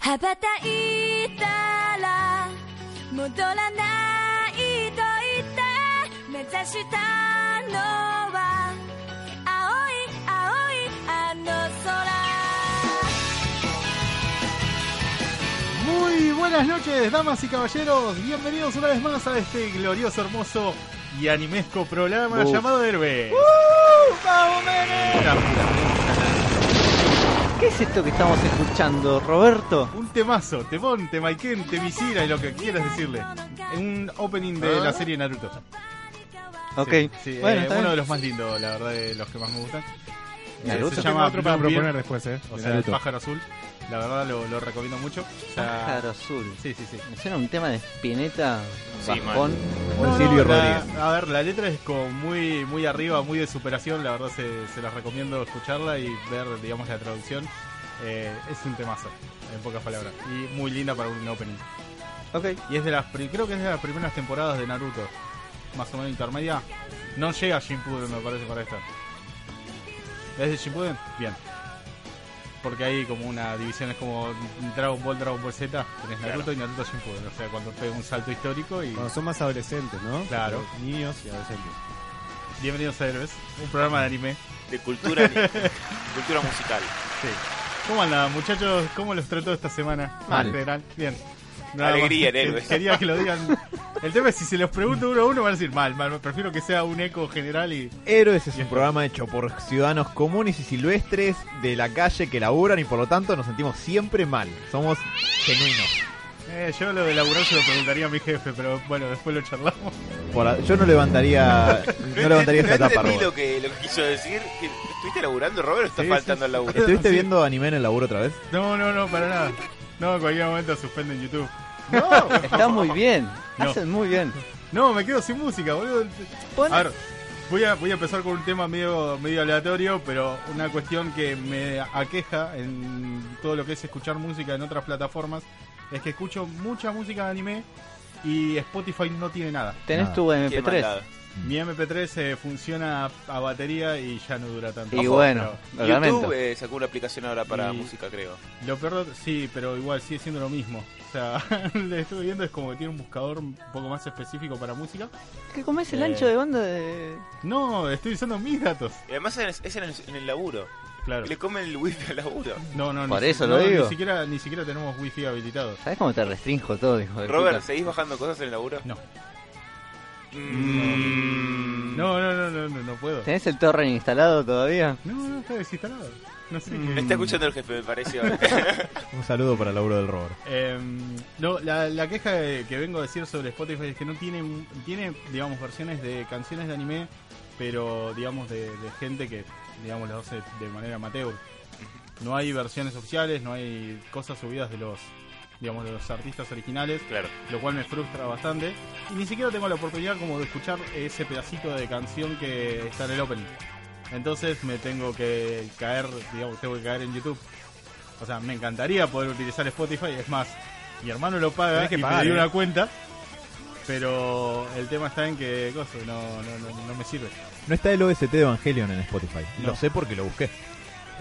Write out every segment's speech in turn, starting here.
羽ばたいたら戻らないと言って目指したのは青い青いあの空 Muy buenas noches, damas y caballeros. Bienvenidos una vez más a este glorioso, hermoso y animesco programa llamado Herbe. ¿Qué es esto que estamos escuchando, Roberto? Un temazo, temón, temaiken, temisira y lo que quieras decirle. Un opening de la serie Naruto. Ok, Sí, bueno, eh, uno de los más lindos, la verdad, de los que más me gustan. Naruto. se llama otro para proponer después, eh, O sea, el pájaro azul. La verdad lo, lo recomiendo mucho. O sea, Pájaro azul. Sí, sí, sí. Me suena un tema de Spinetta, Sí, bajón. O No, Silvio no, la- Rodríguez. a ver, la letra es como muy, muy arriba, muy de superación. La verdad, se, se las recomiendo escucharla y ver, digamos, la traducción. Eh, es un temazo, en pocas palabras. Y muy linda para un opening. Ok. Y es de las, creo que es de las primeras temporadas de Naruto. Más o menos intermedia. No llega a Shippuden, me parece, para esta. ¿Es de Shippuden? Bien. Porque hay como una división, es como Dragon Ball, Dragon Ball Z. Tenés Naruto y Naruto Shippuden. O sea, cuando pega un salto histórico y... Cuando son más adolescentes, ¿no? Claro. Niños y adolescentes. Bienvenidos a Héroes, un programa de anime. de cultura cultura musical. Sí. ¿Cómo andan, muchachos? ¿Cómo los trató esta semana? Mal. En bien. Alegría en Héroes. Quería que lo digan. El tema es si se los pregunto uno a uno van a decir mal, mal. Prefiero que sea un eco general y. Héroes es un programa hecho por ciudadanos comunes y silvestres de la calle que laburan y por lo tanto nos sentimos siempre mal. Somos genuinos. Eh, yo lo de laburar se lo preguntaría a mi jefe, pero bueno, después lo charlamos. Por yo no levantaría, no levantaría esta no tapa, Robert. lo que, lo que quiso decir. que ¿Estuviste laburando, Robert, o está Sí, faltando sí. al laburo? ¿Estuviste Sí. viendo anime en el laburo otra vez? No, no, no, para nada. No, en cualquier momento suspenden YouTube. Está muy bien. No. Hacen muy bien. No, me quedo sin música, boludo. A ver, voy a, voy a empezar con un tema medio, medio aleatorio, pero una cuestión que me aqueja en todo lo que es escuchar música en otras plataformas es que escucho mucha música de anime y Spotify no tiene nada. Tenés Nada. tu Qué MP3. maldad. Mi MP3 eh, funciona a batería y ya no dura tanto. Y Ojo, bueno, pero. YouTube eh, sacó una aplicación ahora para Y- música, creo. Lo peor, sí, pero igual sigue siendo lo mismo. O sea, lo que estuve viendo es como que tiene un buscador un poco más específico para música. ¿Qué comés el Eh. ancho de banda de.? No, estoy usando mis datos. Y además es, es en, el, en el laburo. Claro. Le comen el wifi al laburo. No, no, Por ni, eso no, lo digo. Ni siquiera, ni siquiera tenemos wifi habilitado. ¿Sabes cómo te restrinjo todo, hijo de Robert, puta? ¿seguís bajando cosas en el laburo? No. Mm. No, no, no, no, no, no puedo. ¿Tenés el torrent instalado todavía? No, no, está desinstalado. No sé Me qué. está escuchando el jefe, me pareció. Un saludo para el laburo del Robert. Em, no, la, la queja que que vengo a decir sobre Spotify es que no tiene, tiene, digamos, versiones de canciones de anime, pero, digamos, de, de gente que, digamos, las hace de manera amateur. No hay versiones oficiales, no hay cosas subidas de los, digamos, de los artistas originales. claro. lo cual me frustra bastante. Y ni siquiera tengo la oportunidad como de escuchar ese pedacito de canción que está en el opening. Entonces me tengo que caer, digamos, tengo que caer en YouTube. O sea, me encantaría poder utilizar Spotify, es más, mi hermano lo paga que y pagar, me dio ¿eh? una cuenta, pero el tema está en que, cosa, no, no, no, no me sirve. No está el OST de Evangelion en Spotify. No. Lo sé porque lo busqué.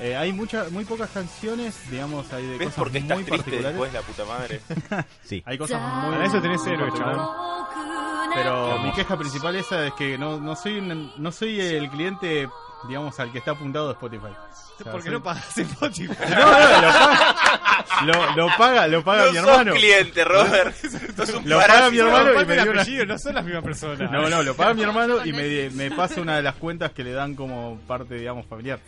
Eh, hay muchas, muy pocas canciones, digamos, hay de ¿Ves cosas por qué estás muy triste particulares. después, la puta madre? Sí. Hay cosas muy Para eso tenés héroe, chaval. Pero mi queja principal esa es que no, no soy no soy el cliente, digamos, al que está apuntado de Spotify. O sea, ¿Por qué soy- no pagas Spotify? No, no, lo paga, lo, lo paga, lo paga no mi sos hermano. cliente, Robert. Sos un Lo paga mi hermano y me dio una- no son las mismas personas. No, no, lo paga mi hermano y me, me pasa una de las cuentas que le dan como parte, digamos, familiar.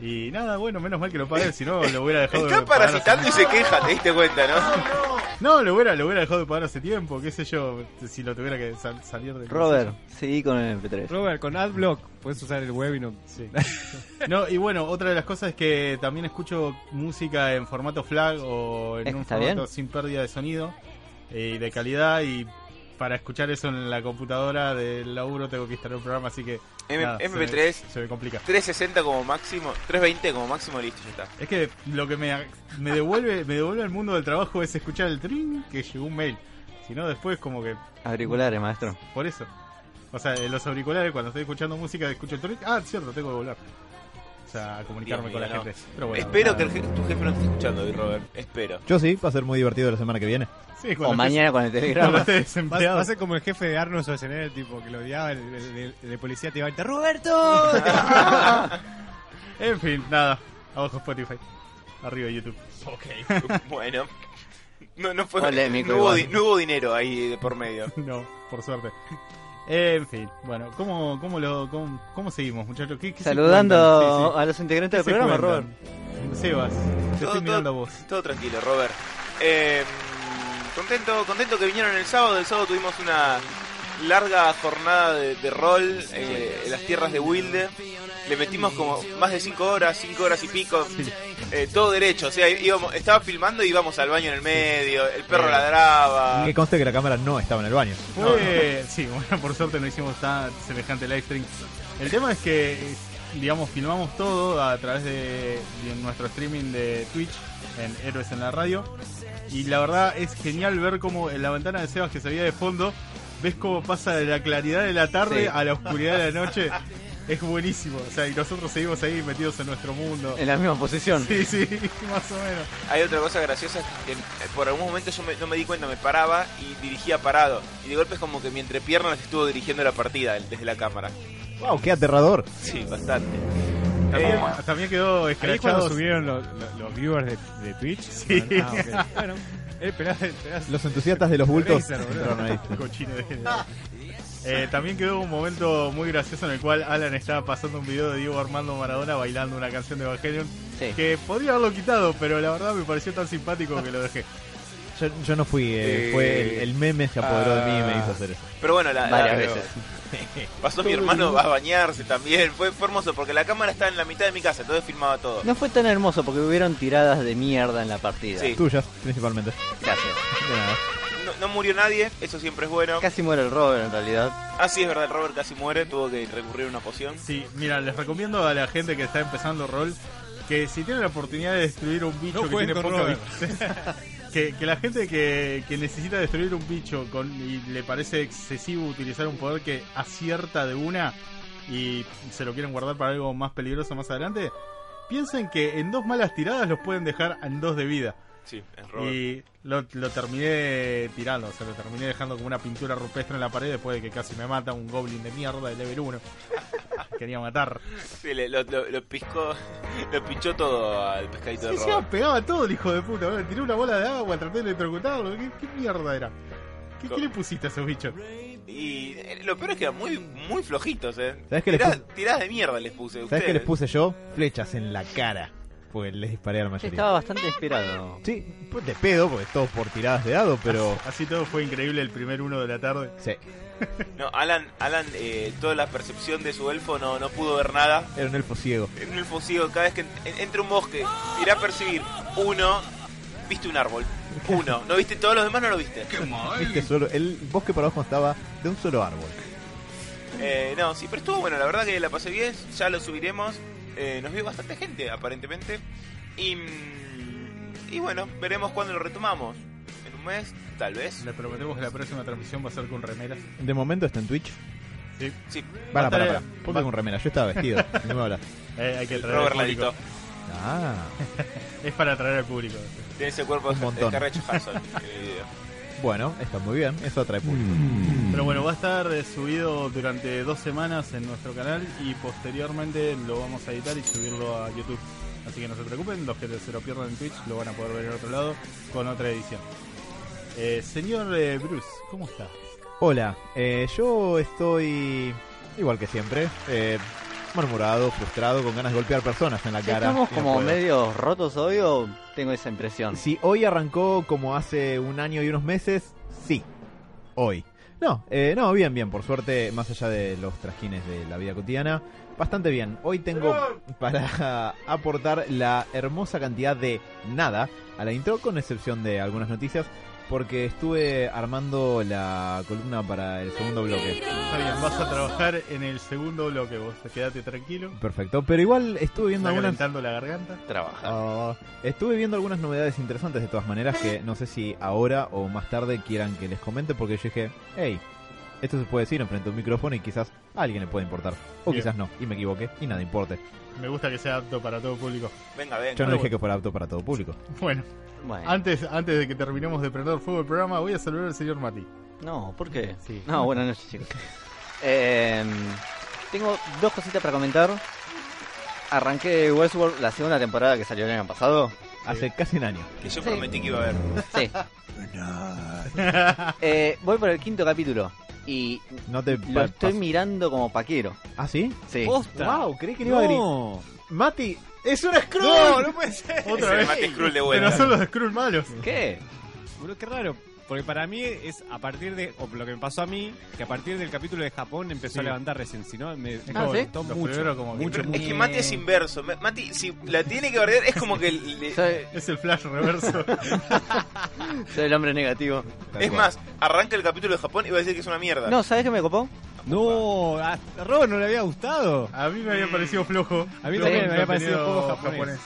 Y nada, bueno, menos mal que lo pagué, si no lo hubiera dejado. Está de parasitando y se queja, te diste cuenta, ¿no? No, lo hubiera, lo hubiera dejado de pagar hace tiempo, qué sé yo, si lo tuviera que sal- salir del Robert, seguí con el MP3. Robert, con AdBlock puedes usar el web y no. Sí. No, y bueno, otra de las cosas es que también escucho música en formato FLAC o en un ¿Está formato bien? sin pérdida de sonido eh, y de calidad y para escuchar eso en la computadora del laburo tengo que instalar un programa, así que M- nada, se me- MP3. se me complica. 360 como máximo, 320 como máximo, listo, ya está. Es que lo que me, me devuelve me devuelve al mundo del trabajo es escuchar el trin que llegó un mail. Si no, después como que Auriculares, maestro. por eso. O sea, en los auriculares cuando estoy escuchando música escucho el trin. Ah, cierto, tengo que volver. A comunicarme Dios con la no. gente. Pero bueno, Espero nada. que el je- tu jefe no esté escuchando hoy, Robert. Espero. Yo sí, va a ser muy divertido la semana que viene. Sí, O mañana con el cuando telegrama. estés Va, desempleado. va a ser como el jefe de Arnold Schwarzenegger, tipo que lo odiaba, el, el- el- el de policía te iba a gritar, ¡Roberto! En fin, nada. Abajo Spotify. Arriba YouTube. Ok. bueno. No, no, fue, Polémico no, hubo, igual. di- no hubo dinero ahí de por medio. No, por suerte. En fin, bueno, ¿cómo, cómo, lo, cómo, cómo seguimos, muchachos? ¿Qué, qué se Saludando? Sí, a los integrantes del ¿Qué se programa, Robert. Sebas, te Todo, estoy mirando a todo- vos. todo tranquilo, Robert. Eh, contento, contento que vinieron el sábado. El sábado tuvimos una larga jornada de, de rol eh, en las tierras de Wilde. Le metimos como más de 5 horas, 5 horas y pico. Eh, todo derecho, o sea, íbamos, estaba filmando y íbamos al baño en el medio. El perro Bien. ladraba. Que conste que la cámara no estaba en el baño. Fue, sí, bueno, por suerte no hicimos tan semejante live stream. El tema es que, eh, digamos, filmamos todo a través de, de nuestro streaming de Twitch en Héroes en la Radio. Y la verdad es genial ver cómo en la ventana de Sebas que se veía de fondo, ves cómo pasa de la claridad de la tarde Sí. a la oscuridad de la noche. Es buenísimo. O sea, y nosotros seguimos ahí metidos en nuestro mundo. En la misma posición. Sí, sí, más o menos. Hay otra cosa graciosa que eh, por algún momento yo me- no me di cuenta, me paraba y dirigía parado. Y de golpe es como que mi entrepiernas estuvo dirigiendo la partida desde la cámara. ¡Wow! ¡Qué aterrador! Sí, bastante. También, también quedó escrachado. subieron los, los- los viewers de, de Twitch. Sí. Ah. Bueno, eh, esperá, esperá. Los entusiastas de los bultos Razer, ahí. Cochino de Eh, también quedó un momento muy gracioso en el cual Alan estaba pasando un video de Diego Armando Maradona bailando una canción de Evangelion Sí. que podría haberlo quitado, pero la verdad me pareció tan simpático que lo dejé. Yo, yo no fui, eh, Eh, fue el, el meme se apoderó de mí y me ah. hizo hacer eso. Pero bueno, la, Varias la- veces. pasó mi hermano a bañarse también. Fue, fue hermoso porque la cámara está en la mitad de mi casa, entonces filmaba todo. No fue tan hermoso porque hubieron tiradas de mierda en la partida. Sí. Tuyas, principalmente. Gracias. De nada. No, murió nadie, eso siempre es bueno. Casi muere el Robert en realidad. Ah, sí, es verdad, el Robert casi muere, tuvo que recurrir a una poción. Sí, mira, les recomiendo a la gente que está empezando rol que si tienen la oportunidad de destruir un bicho No que tiene poca Robert. vida, que, que la gente que, que necesita destruir un bicho con, y le parece excesivo utilizar un poder que acierta de una y se lo quieren guardar para algo más peligroso más adelante, piensen que en dos malas tiradas los pueden dejar en dos de vida. Sí, es Robert. Y lo, lo terminé tirando, o sea, lo terminé dejando como una pintura rupestre en la pared después de que casi me mata un goblin de mierda de level 1. Quería matar. Sí, le- lo, lo- lo piscó, lo pinchó todo al pescadito de Sí, encima Robert. pegaba todo el hijo de puta. boludo. Tiré una bola de agua, traté de electrocutarlo. ¿Qué, qué mierda era? ¿Qué, qué le pusiste a esos bichos? Y eh, lo peor es que eran muy, muy flojitos, eh. ¿Sabes qué les Tiradas, puse? tiradas de mierda les puse. ¿Sabes ustedes. qué les puse yo? Flechas en la cara. Porque les disparé a la Sí, mayoría. estaba bastante inspirado. Sí, pues de pedo, porque todos por tiradas de dado, pero. Así todo fue increíble el primer uno de la tarde. Sí, No, Alan, Alan eh, toda la percepción de su elfo no, no pudo ver nada. era un elfo ciego. En un elfo ciego, cada vez que en- entre un bosque, irá a percibir uno, viste un árbol. Uno, no viste todos los demás, no lo viste. Viste solo, el bosque para abajo estaba de un solo árbol. Eh, no, sí, pero estuvo bueno, la verdad que la pasé bien, ya lo subiremos. Eh, nos vio bastante gente, aparentemente. Y, y bueno, veremos cuándo lo retomamos. En un mes, tal vez. Le prometemos que la próxima transmisión va a ser con remeras. De momento está en Twitch. Sí. Sí, Para, para, para. ¿Por qué con remera? Yo estaba vestido. No me hablas. Eh, hay que traer Robert al público. Ah, Es para atraer al público. Tiene ese cuerpo Un de montón. En el video. Bueno, está muy bien. Eso atrae público. Pero bueno, va a estar eh, subido durante dos semanas en nuestro canal y posteriormente lo vamos a editar y subirlo a YouTube. Así que no se preocupen, los que se lo pierdan en Twitch lo van a poder ver en otro lado con otra edición. Eh, señor eh, Bruce, ¿cómo está? Hola, eh, yo estoy igual que siempre. Malhumorado, frustrado, con ganas de golpear personas en la Si cara. ¿Estamos no como puedo. medio rotos hoy o tengo esa impresión? Si hoy arrancó como hace un año y unos meses, sí. Hoy. No, eh, no, bien, bien. Por suerte, más allá de los trajines de la vida cotidiana, bastante bien. Hoy tengo para aportar la hermosa cantidad de nada a la intro, con excepción de algunas noticias, porque estuve armando la columna para el segundo bloque. Está bien, vas a trabajar en el segundo bloque vos. Quédate tranquilo. Perfecto, pero igual estuve viendo Está algunas... la garganta. Trabajar. Ah, estuve viendo algunas novedades interesantes de todas maneras que no sé si ahora o más tarde quieran que les comente porque yo dije, hey, esto se puede decir enfrente a un micrófono y quizás a alguien le puede importar. O Bien. quizás no, y me equivoqué y nada importe. Me gusta que sea apto para todo público. Venga, venga. Yo no Bueno, dije que fuera apto para todo público. Bueno, Bueno. antes, antes de que terminemos de prender fuego el programa, voy a saludar al señor Mati. No, ¿por qué? Sí. No, buenas noches, chicos. Eh, tengo dos cositas para comentar. Arranqué Westworld la segunda temporada que salió el año pasado. Hace casi un año. Que yo prometí que iba a ver. Sí. Eh, voy por el quinto capítulo y No te lo estoy mirando como paquero. ¿Ah, sí? Sí. Wow, creí que le iba a gritar. No, Mati, es un Skrull. no, no puede ser. Otra Se vez. mate Skrull de vuelta. Pero son los Skrull malos. ¿Qué? Boludo, qué raro. Porque para mí es a partir de, o lo que me pasó a mí, que a partir del capítulo de Japón empezó Sí. a levantar recién. Si no, me, Es me Ah, como ¿sí? gustó los mucho. como mucho, Es que Mati es inverso. Ma- Mati, si la tiene que bardear, es como que. le- Es el flash reverso. soy el hombre negativo. Es más, arranca el capítulo de Japón y va a decir que es una mierda. No, ¿sabes qué me copó? No, a Robert no le había gustado. A mí me había parecido flojo. A mí Flojo también me había parecido poco japonés.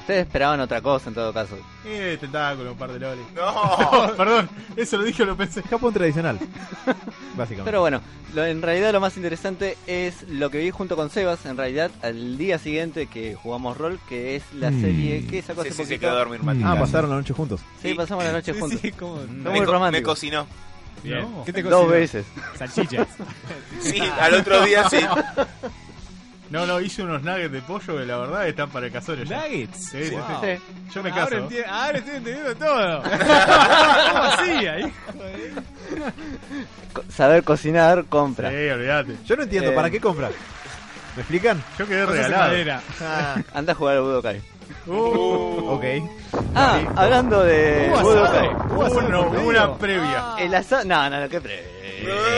Ustedes esperaban otra cosa en todo caso. Eh, tentáculo, un par de lolis. No. Perdón, eso lo dije o lo pensé. Japón tradicional. Básicamente. Pero bueno, lo- en realidad lo más interesante es lo que vi junto con Sebas, en realidad, al día siguiente que jugamos rol, que es la Mm. serie que sacó Sí, hace sí, se poquito. quedó a dormir Mati. ah, pasaron la noche juntos. Sí, pasamos la noche Sí, juntos. sí, como- Fue Me, muy co- me romántico. cocinó. Bien. No. ¿Qué te Dos veces. Salchichas. Sí, al otro día sí. No, no, hice unos nuggets de pollo que la verdad están para el casorio. Nuggets. Sí, sí, Wow. sí. Sí. Yo me Ahora, caso. enti- ahora estoy entendiendo todo. ¿Cómo hacía, hijo de- Saber cocinar, compra. Sí, olvídate. Yo no entiendo, Eh. ¿para qué compras? ¿Me explican? Yo quedé regalado. Ah, Anda a jugar al Budokai. Uh, ok. Ah, hablando de Hubo Budokai. asado. Hubo asado uno, por medio. una previa. El asado. No, no, no, qué previa.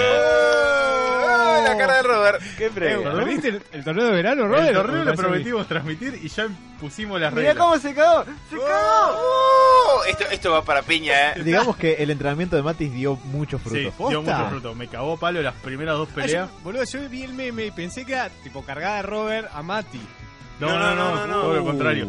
Oh, la cara de Robert. Qué Eh, previa. ¿Perdiste el, el torneo de verano, Robert? El torneo lo prometimos transmitir y ya pusimos las Mirá reglas. cómo se cagó. Se cagó. Oh, esto, esto va para piña, eh. Digamos que el entrenamiento de Matis dio muchos Sí, frutos. dio mucho fruto. Me cagó palo las primeras dos. Ah, peleas. yo- boludo, yo vi el meme y pensé que era tipo cargada de Robert a Mati. No, no, no, no, no, todo lo Uh, contrario.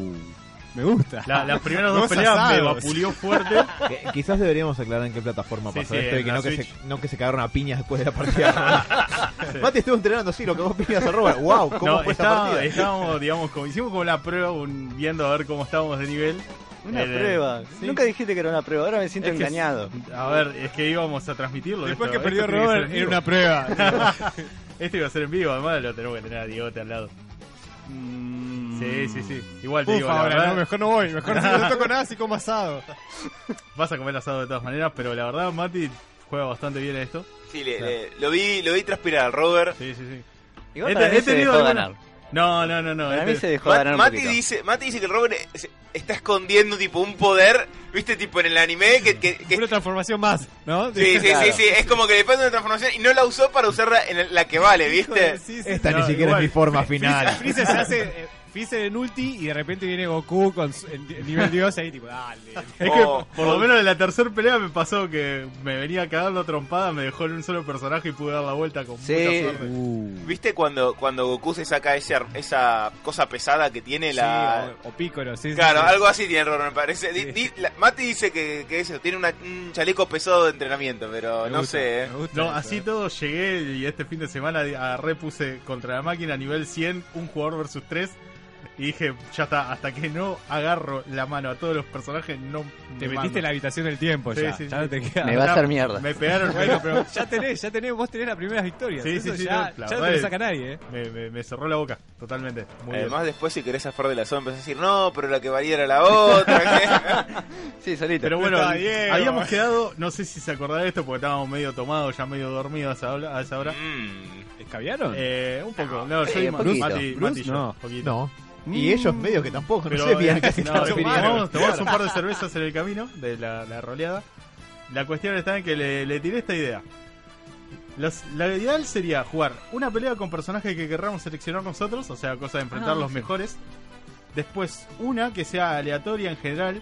Me gusta. La- las primeras dos Dos peleas me asados. vapuleó fuerte. Que- quizás deberíamos aclarar en qué plataforma Sí, pasó sí, esto y en que la no, que se, Switch. no que se cagaron a piñas después de la partida. Mati estuvo entrenando, sí, lo que vos piñas a Robert. Wow, ¿cómo No, fue esa estaba- partida? estábamos, digamos, como, hicimos como una prueba, un- viendo a ver cómo estábamos de nivel. Una Eh, prueba. sí. Nunca dijiste que era una prueba. Ahora me siento Es que- engañado. A ver, es que íbamos a transmitirlo. Después esto- que perdió esto tiene que ser Robert en era vivo. una prueba. Esto iba a ser en vivo, además lo tenemos que tener a Diegote al lado. Sí, sí, sí. Igual te Uf, digo, la ahora, verdad, no, mejor no voy. Mejor si no toco nada así como asado. vas a comer asado de todas maneras, pero la verdad Mati juega bastante bien a esto. Sí, le- le- lo, vi, lo vi transpirar al Robert. Sí, sí, sí. Igual He para te- mí he se tenido dejó alguna- ganar. No, no, no, no. Para este- mí se dejó Ma- ganar un Mati poquito. dice, Mati dice que el Robert se- está escondiendo tipo un poder, viste, tipo en el anime que, que- que- Una transformación más, ¿no? sí, sí, Claro. sí, sí, es como que le falta una transformación y no la usó para usarla en el- la que vale, ¿viste? Sí, sí, Esta No, ni siquiera igual. es mi forma final. Freezer se hace eh, Freezer en ulti y de repente viene Goku con su- en, en nivel dios ahí tipo, dale. Es Oh, que por lo menos en la tercera pelea me pasó que me venía cagando trompada, me dejó en un solo personaje y pude dar la vuelta con Sí. mucha suerte. ¿Viste cuando, cuando Goku se saca ese, ar- esa cosa pesada que tiene la... Sí, o, o Piccolo, sí, sí, Claro, sí. algo así tiene Robert, me parece. Di- di- la- Mati dice que, que eso, tiene una- un chaleco pesado de entrenamiento, pero Me no gusta, sé, ¿eh? me gusta No, eso, así todo llegué y este fin de semana agarré, puse contra la máquina a nivel 100, un jugador versus 3. Y dije, ya está, hasta que no agarro la mano a todos los personajes, no Te me metiste mando. en la habitación del tiempo Sí, ya. sí, ya sí. no te queda. Me va a hacer mierda. Me pegaron, Bueno, pero ya tenés, ya tenés, vos tenés las primeras victorias. Sí, Eso sí, sí, ya, no, ya no te saca nadie, eh. me, me- me cerró la boca, totalmente. Muy bien. Además, después, si querés zafar de la zona, empezás a decir, no, pero la que valía era la otra. Sí, solito. Pero bueno, bien, habíamos quedado, no sé si se acordará de esto porque estábamos medio tomados, ya medio dormidos a esa hora- a esa hora. Mm, ¿Caviaron? Eh, un poco. No, Eh, soy un Ma- poquito. Mati, Mati yo, no. poquito. No. Y ellos medio que tampoco, no Pero, sé bien eh, qué se no, tomamos, tomamos un par de cervezas en el camino de la, la roleada. La cuestión está en que le, le tiré esta idea. Los- la ideal sería jugar una pelea con personajes que querramos seleccionar nosotros, o sea, cosa de enfrentar Ah, los sí. mejores. Después una que sea aleatoria en general.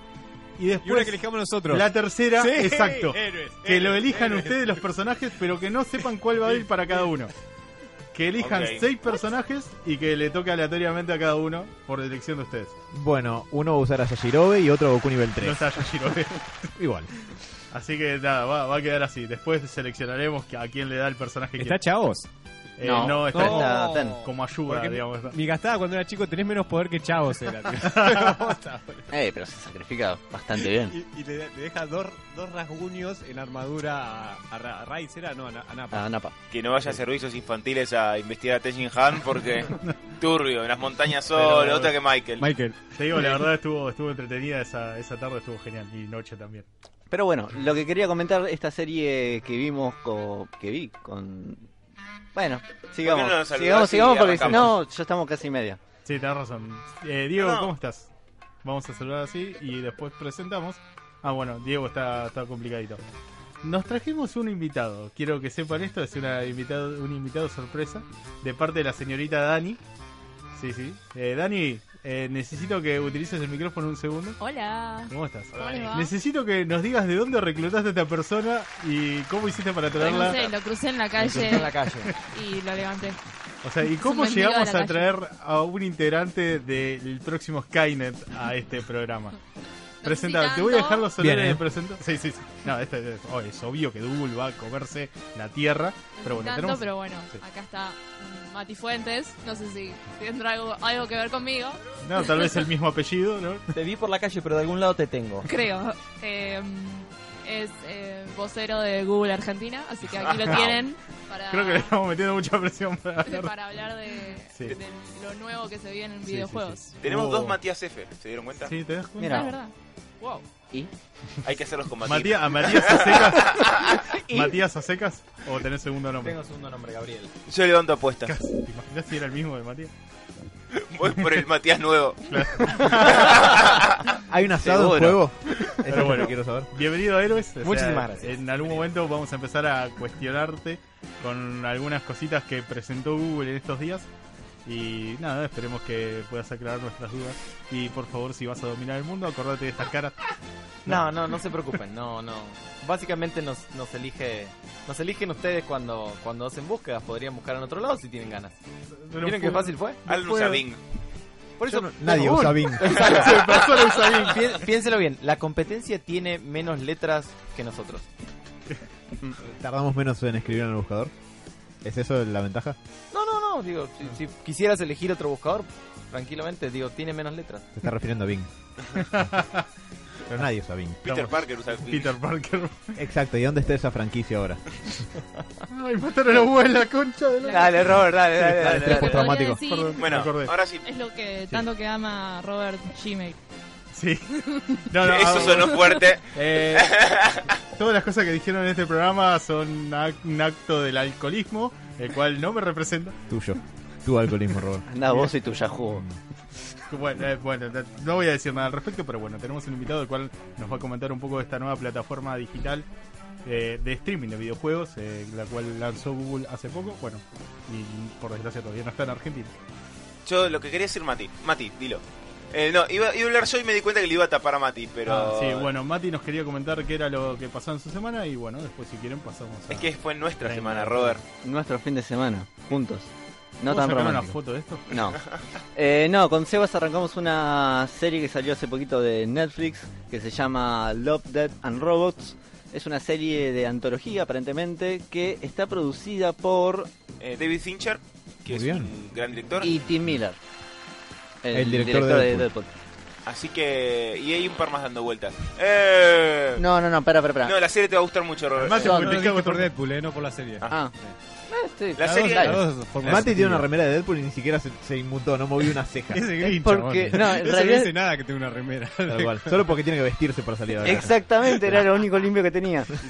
Y y una después que elijamos nosotros. la tercera, Sí, exacto. héroes, Que lo elijan héroes. ustedes los personajes, pero que no sepan cuál va a ir para cada uno. Que elijan Ok. seis personajes y que le toque aleatoriamente a cada uno por elección de ustedes. Bueno, uno va a usar a Yashirobe y otro a Goku nivel No 3. está Yashirobe. Igual. Así que nada, va, va a quedar así. Después seleccionaremos a quién le da el personaje que ¿Está chavos? Eh, no, está no. Está Ten. como ayuda, Porque digamos. Mi gastada cuando era chico tenés menos poder que chavos era. tío. Eh, pero se sacrifica bastante bien. y y le, le deja dos, dos rasguños en armadura a, a, a Raiz, ¿era? No, a, Na- a Napa. Napa. Que no vaya a servicios infantiles a investigar a Tenshin Han porque turbio, en las montañas solo, Pero- otra que Michael. Michael. Te digo, la verdad estuvo, estuvo entretenida esa, esa tarde, estuvo genial. Y noche también. Pero bueno, lo que quería comentar, esta serie que vimos, con, que vi con... Bueno, sigamos, no nos saludás sigamos, y sigamos porque si arrancamos? no, ya estamos casi media. Sí, tenés razón. Eh, Diego, No. ¿cómo estás? Vamos a saludar así y después presentamos. Ah, bueno, Diego está, está complicadito. Nos trajimos un invitado. Quiero que sepan esto, es una invitado, un invitado sorpresa de parte de la señorita Dani. Sí, sí. Eh, Dani, eh, necesito que utilices el micrófono un segundo. Hola. ¿Cómo estás? ¿Cómo? Necesito que nos digas de dónde reclutaste a esta persona y cómo hiciste para No traerla. sé, lo crucé en la crucé calle en la calle. y lo levanté. O sea, ¿y cómo llegamos a calle. traer a un integrante del próximo Skynet a este programa? Presenta, te voy a dejar los Bien, honores ¿eh? de presentar. Sí, sí, sí. No, este, es, oh, es obvio que Google va a comerse la tierra. Pero bueno, tanto, tenemos. pero bueno, Sí. acá está Mati Fuentes. No sé si tendrá algo, algo que ver conmigo. No, tal vez el mismo apellido, ¿no? Te vi por la calle, pero de algún lado te tengo. Creo. Eh, es eh, vocero de Google Argentina, así que aquí lo tienen para, Creo que le estamos metiendo mucha presión para de- para hablar de, Sí. de lo nuevo que se viene en Sí, videojuegos. sí. Tenemos Oh. dos Matías F, ¿se dieron cuenta? Sí, ¿te das cuenta? Mira. Ah, es verdad. Wow. ¿Y? Hay que hacerlos combatir. Matías, ¿A Matías a secas? ¿Matías a secas? ¿O tenés segundo nombre? Tengo segundo nombre, Gabriel. Yo levanto apuestas. ¿Te imaginas si era el mismo de Matías? Voy por el Matías nuevo. ¿Hay un asado en juego? Eso es Pero lo bueno. que quiero saber. Bienvenido a Héroes. O Muchísimas gracias. En algún momento vamos a empezar a cuestionarte con algunas cositas que presentó Google en estos días. Y nada, esperemos que puedas aclarar nuestras dudas. Y por favor, si vas a dominar el mundo, acordate de estas caras. No, no, no se preocupen, no, no. Básicamente nos, nos elige, nos eligen ustedes cuando, cuando hacen búsquedas. Podrían buscar en otro lado si tienen ganas. ¿Miren qué fue- fácil fue? Al Bing. Por eso, Nadie usa Bing. Pi- piénselo bien, la competencia tiene menos letras que nosotros. ¿Tardamos menos en escribir en el buscador? ¿Es eso la ventaja? No, no, no, digo, si, si quisieras elegir otro buscador, tranquilamente, digo, tiene menos letras. Se está refiriendo a Bing. Pero nadie usa Bing. Peter Estamos- Parker usa Bing. Peter Parker. Exacto, ¿y dónde está esa franquicia ahora? Ay, mataron a la abuela, concha de la. Dale, Robert, dale, dale, dale, dale. tres dale. postraumático. Podría decir, Perdón, Bueno, me acordé. ahora sí. Es lo que tanto que ama Robert Gmail. Sí. No, no, Eso sonó fuerte. Eh, todas las cosas que dijeron en este programa son ac- un acto del alcoholismo, el cual no me representa. Tuyo. Tu alcoholismo, Robert. Anda vos y tu Yahoo. Bueno, eh, bueno, no voy a decir nada al respecto, pero bueno, tenemos un invitado el cual nos va a comentar un poco de esta nueva plataforma digital eh, de streaming de videojuegos, eh, la cual lanzó Google hace poco. Bueno, y por desgracia todavía no está en Argentina. Yo lo que quería decir Mati. Mati, dilo. Eh, no, iba, iba a hablar yo y me di cuenta que le iba a tapar a Mati, pero... Ah, sí, bueno, Mati nos quería comentar qué era lo que pasó en su semana y bueno, después si quieren pasamos a... Es que fue nuestra semana, Robert. Nuestro fin de semana, juntos. No ¿Puedo tan sacar una romántico. foto de esto? No. Eh, no, con Sebas arrancamos una serie que salió hace poquito de Netflix que se llama Love, Death and Robots. Es una serie de antología aparentemente que está producida por Eh, David Fincher, que Muy es bien. un gran director. y Tim Miller. El director de Deadpool. Así que... Y hay un par más dando vueltas. Eh... No, no, no, espera, espera, No, la serie te va a gustar mucho, Robert. Mati, Eh, te cago dije por. Deadpool, eh, no por la serie. Ah. Sí, La serie- dos Las live. dos formas Mati tiene una remera de Deadpool y ni siquiera se, se inmutó, no movió una ceja. Ese grinch, porque- no, en Ese realidad- no dice nada que tenga una remera. Tal cual. Solo porque tiene que vestirse para salir a la Exactamente, era lo único limpio que tenía.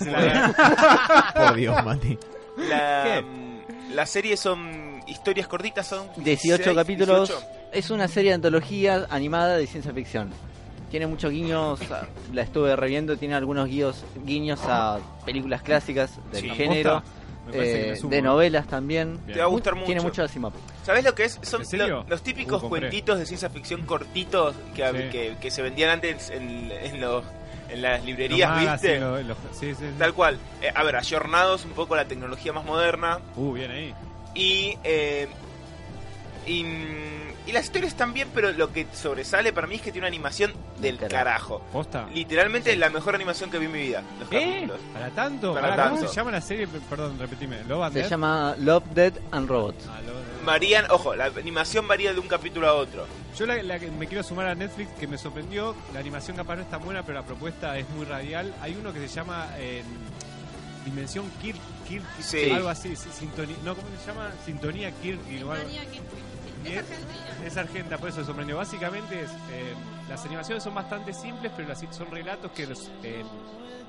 Por Dios, Mati. La, ¿Qué? mm, Las series son historias cortitas, son 18 16, capítulos. 18. Es una serie de antología animada de ciencia ficción. Tiene muchos guiños, la estuve reviendo, tiene algunos guiños, guiños a películas clásicas del Sí. género, eh, de novelas también. Bien. Te va a gustar Mu- mucho. Tiene mucho Asimov. ¿Sabes lo que es? Son los típicos Uh, cuentitos de ciencia ficción cortitos que, Sí. que, que se vendían antes en, en, los, en las librerías, ¿viste? sí, lo- sí, sí, sí. Tal cual. Eh, a ver, ayornados un poco a la tecnología más moderna. Uh, bien ahí. Y, eh, y, y las historias también, pero lo que sobresale para mí es que tiene una animación del Carajo. carajo. ¿Posta? Literalmente la mejor animación que vi en mi vida. Los ¿Eh? capítulos. ¿Para tanto? Para Ahora, ¿Cómo tanto. se llama la serie? Perdón, repetime. ¿Love and Se Death? llama Love, Dead and Robots. Ah. Varían, ojo, la animación varía de un capítulo a otro. Yo la, la que me quiero sumar a Netflix, que me sorprendió, la animación capaz no es tan buena, pero la propuesta es muy radial. Hay uno que se llama eh, Dimensión Kirk, Kirk Sí. algo así, sí, sintonía, no, ¿cómo se llama? Sintonía Kirk y algo- es, es argenta, por eso sorprendió. Básicamente eh, las animaciones son bastante simples, pero las, son relatos que los, eh,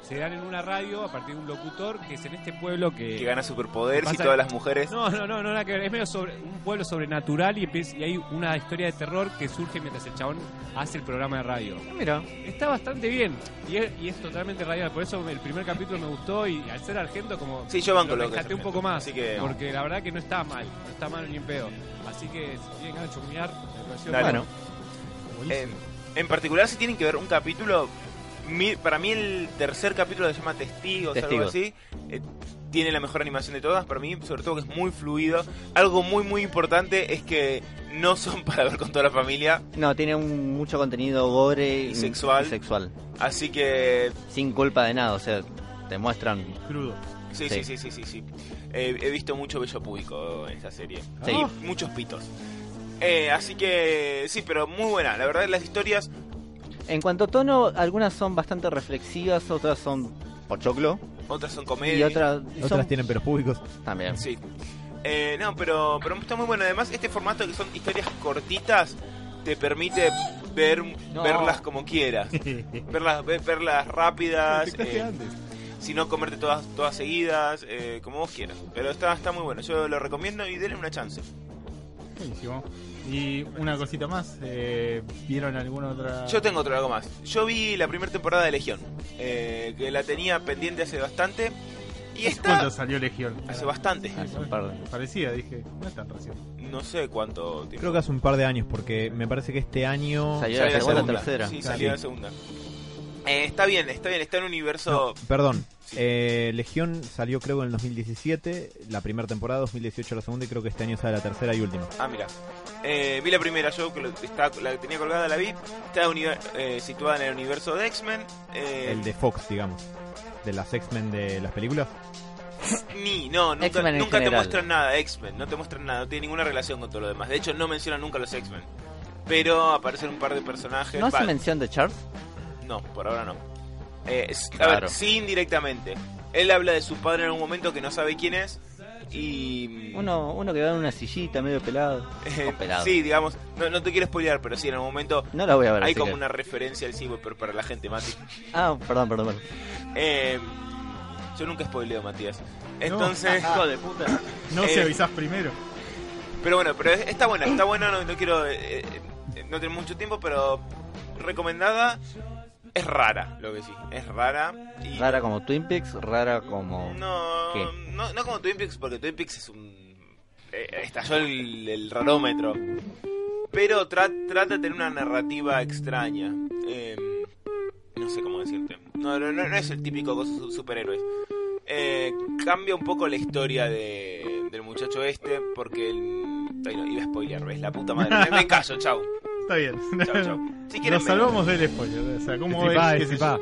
se dan en una radio a partir de un locutor que es en este pueblo que... Que gana superpoderes y todas las mujeres. No, no, no, no, nada que ver. Es medio sobre un pueblo sobrenatural y, empieza- y hay una historia de terror que surge mientras el chabón hace el programa de radio. Mira, Está bastante bien y es, y es totalmente radial. Por eso el primer capítulo me gustó y al ser argento como Sí, yo banco lo lo que un poco más. Así que- Porque la verdad que no está mal, no está mal ni en pedo. Así que si tienen ganas de chusmear, me pareció Dale. bueno. buenísimo. En, en particular, si tienen que ver un capítulo, mi- para mí el tercer capítulo se llama Testigos, algo Testigos. así. eh, tiene la mejor animación de todas, para mí, sobre todo que es muy fluido. Algo muy, muy importante es que no son para ver con toda la familia, No, tiene un- mucho contenido gore Y sexual. y sexual. así que Sin culpa de nada, o sea, te muestran. Crudo. sí, sí, sí, sí, sí. sí. Eh, he visto mucho bello público en esta serie. Sí. Y muchos pitos. Eh, así que sí, pero muy buena. La verdad, las historias En cuanto a tono, algunas son bastante reflexivas, otras son pochoclo otras son comedia. y otras y Otras son tienen pelos públicos. también. Sí. Eh, no, pero, pero está muy bueno. Además, este formato que son historias cortitas te permite ver No. verlas como quieras. verlas, ver- verlas rápidas. Eh, si no comerte todas todas seguidas, eh, como vos quieras. Pero está, está muy bueno. Yo lo recomiendo y denle una chance. Buenísimo. Y una cosita más, eh, ¿vieron alguna otra? Yo tengo otro algo más. Yo vi la primera temporada de Legión, eh, que la tenía pendiente hace bastante. Y ¿Hace está ¿Cuándo salió Legión? hace bastante. Hace un par de- Parecía, dije, no es tan recién. No sé cuánto tiempo. Creo que hace un par de años, porque me parece que este año... Salió Salió la segunda, tercera. Sí, salió la segunda. Eh, está bien, está bien, está en un universo. No, perdón. Sí. Eh, Legión salió creo en el 2017, la primera temporada, 2018 la segunda y creo que este año sale la tercera y última. Ah, mira. Eh, vi la primera, yo que lo- está, la que tenía colgada la vi. Está eh, situada en el universo de X-Men. eh, El de Fox, digamos. De las X-Men de las películas. Ni, no, nunca, nunca te muestran nada. X-Men, no te muestran nada, no tiene ninguna relación con todo lo demás. De hecho, no mencionan nunca los X-Men. Pero aparecen un par de personajes. ¿No hace mención de Charles? No, por ahora no. Eh, es- A ver, sí, indirectamente. Él habla de su padre en un momento que no sabe quién es. Y. Uno, uno que va en una sillita medio pelado. Eh, O pelado. sí, digamos, no, no te quiero spoilear, pero sí, en un momento No la voy a ver. hay como que- una referencia al cine, pero para la gente, Mati. Ah, perdón, perdón, perdón. Eh, yo nunca spoileo, Matías. Entonces, Hijo de puta. No Eh, se avisás primero. pero bueno, pero es- está buena, está buena, no, no quiero, eh, eh, no tener mucho tiempo, pero recomendada. Es rara, lo que sí, es rara. Y Rara como Twin Peaks, rara como... No, ¿Qué? no, no como Twin Peaks, porque Twin Peaks es un... eh, estalló el, el rarómetro. Pero tra- trata de tener una narrativa extraña. Eh, no sé cómo decirte. No, no, no, no es el típico cosa su- superhéroes. Eh, cambia un poco la historia de, del muchacho este, porque... El, ay, no, iba a spoilear, ¿ves? La puta madre. Me, me callo, chau. Está bien. Chau, chau. Si quieren Nos ver. salvamos del spoiler. O sea, ¿cómo Destripá, ves? destripá.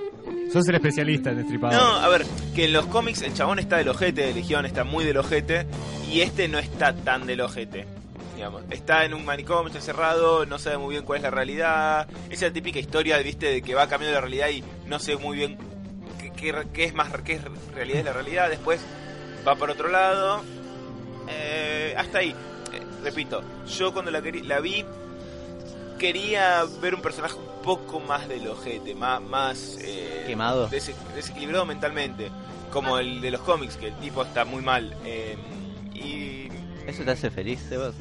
Sos el especialista en destripador. No, a ver, que en los cómics el chabón está del ojete de Legión, está muy del ojete, y este no está tan del ojete. Digamos, está en un manicomio, está cerrado, no sabe muy bien cuál es la realidad. Esa típica historia, viste, de que va cambiando la realidad y no sé muy bien qué, qué- qué es más, qué es realidad es la realidad. Después va por otro lado. Eh, hasta ahí. Eh, repito, yo cuando la vi quería ver un personaje un poco más del ojete, más, más eh, Quemado. dese- desequilibrado mentalmente, como el de los cómics, que el tipo está muy mal. eh, y ¿Eso te hace feliz, Sebas?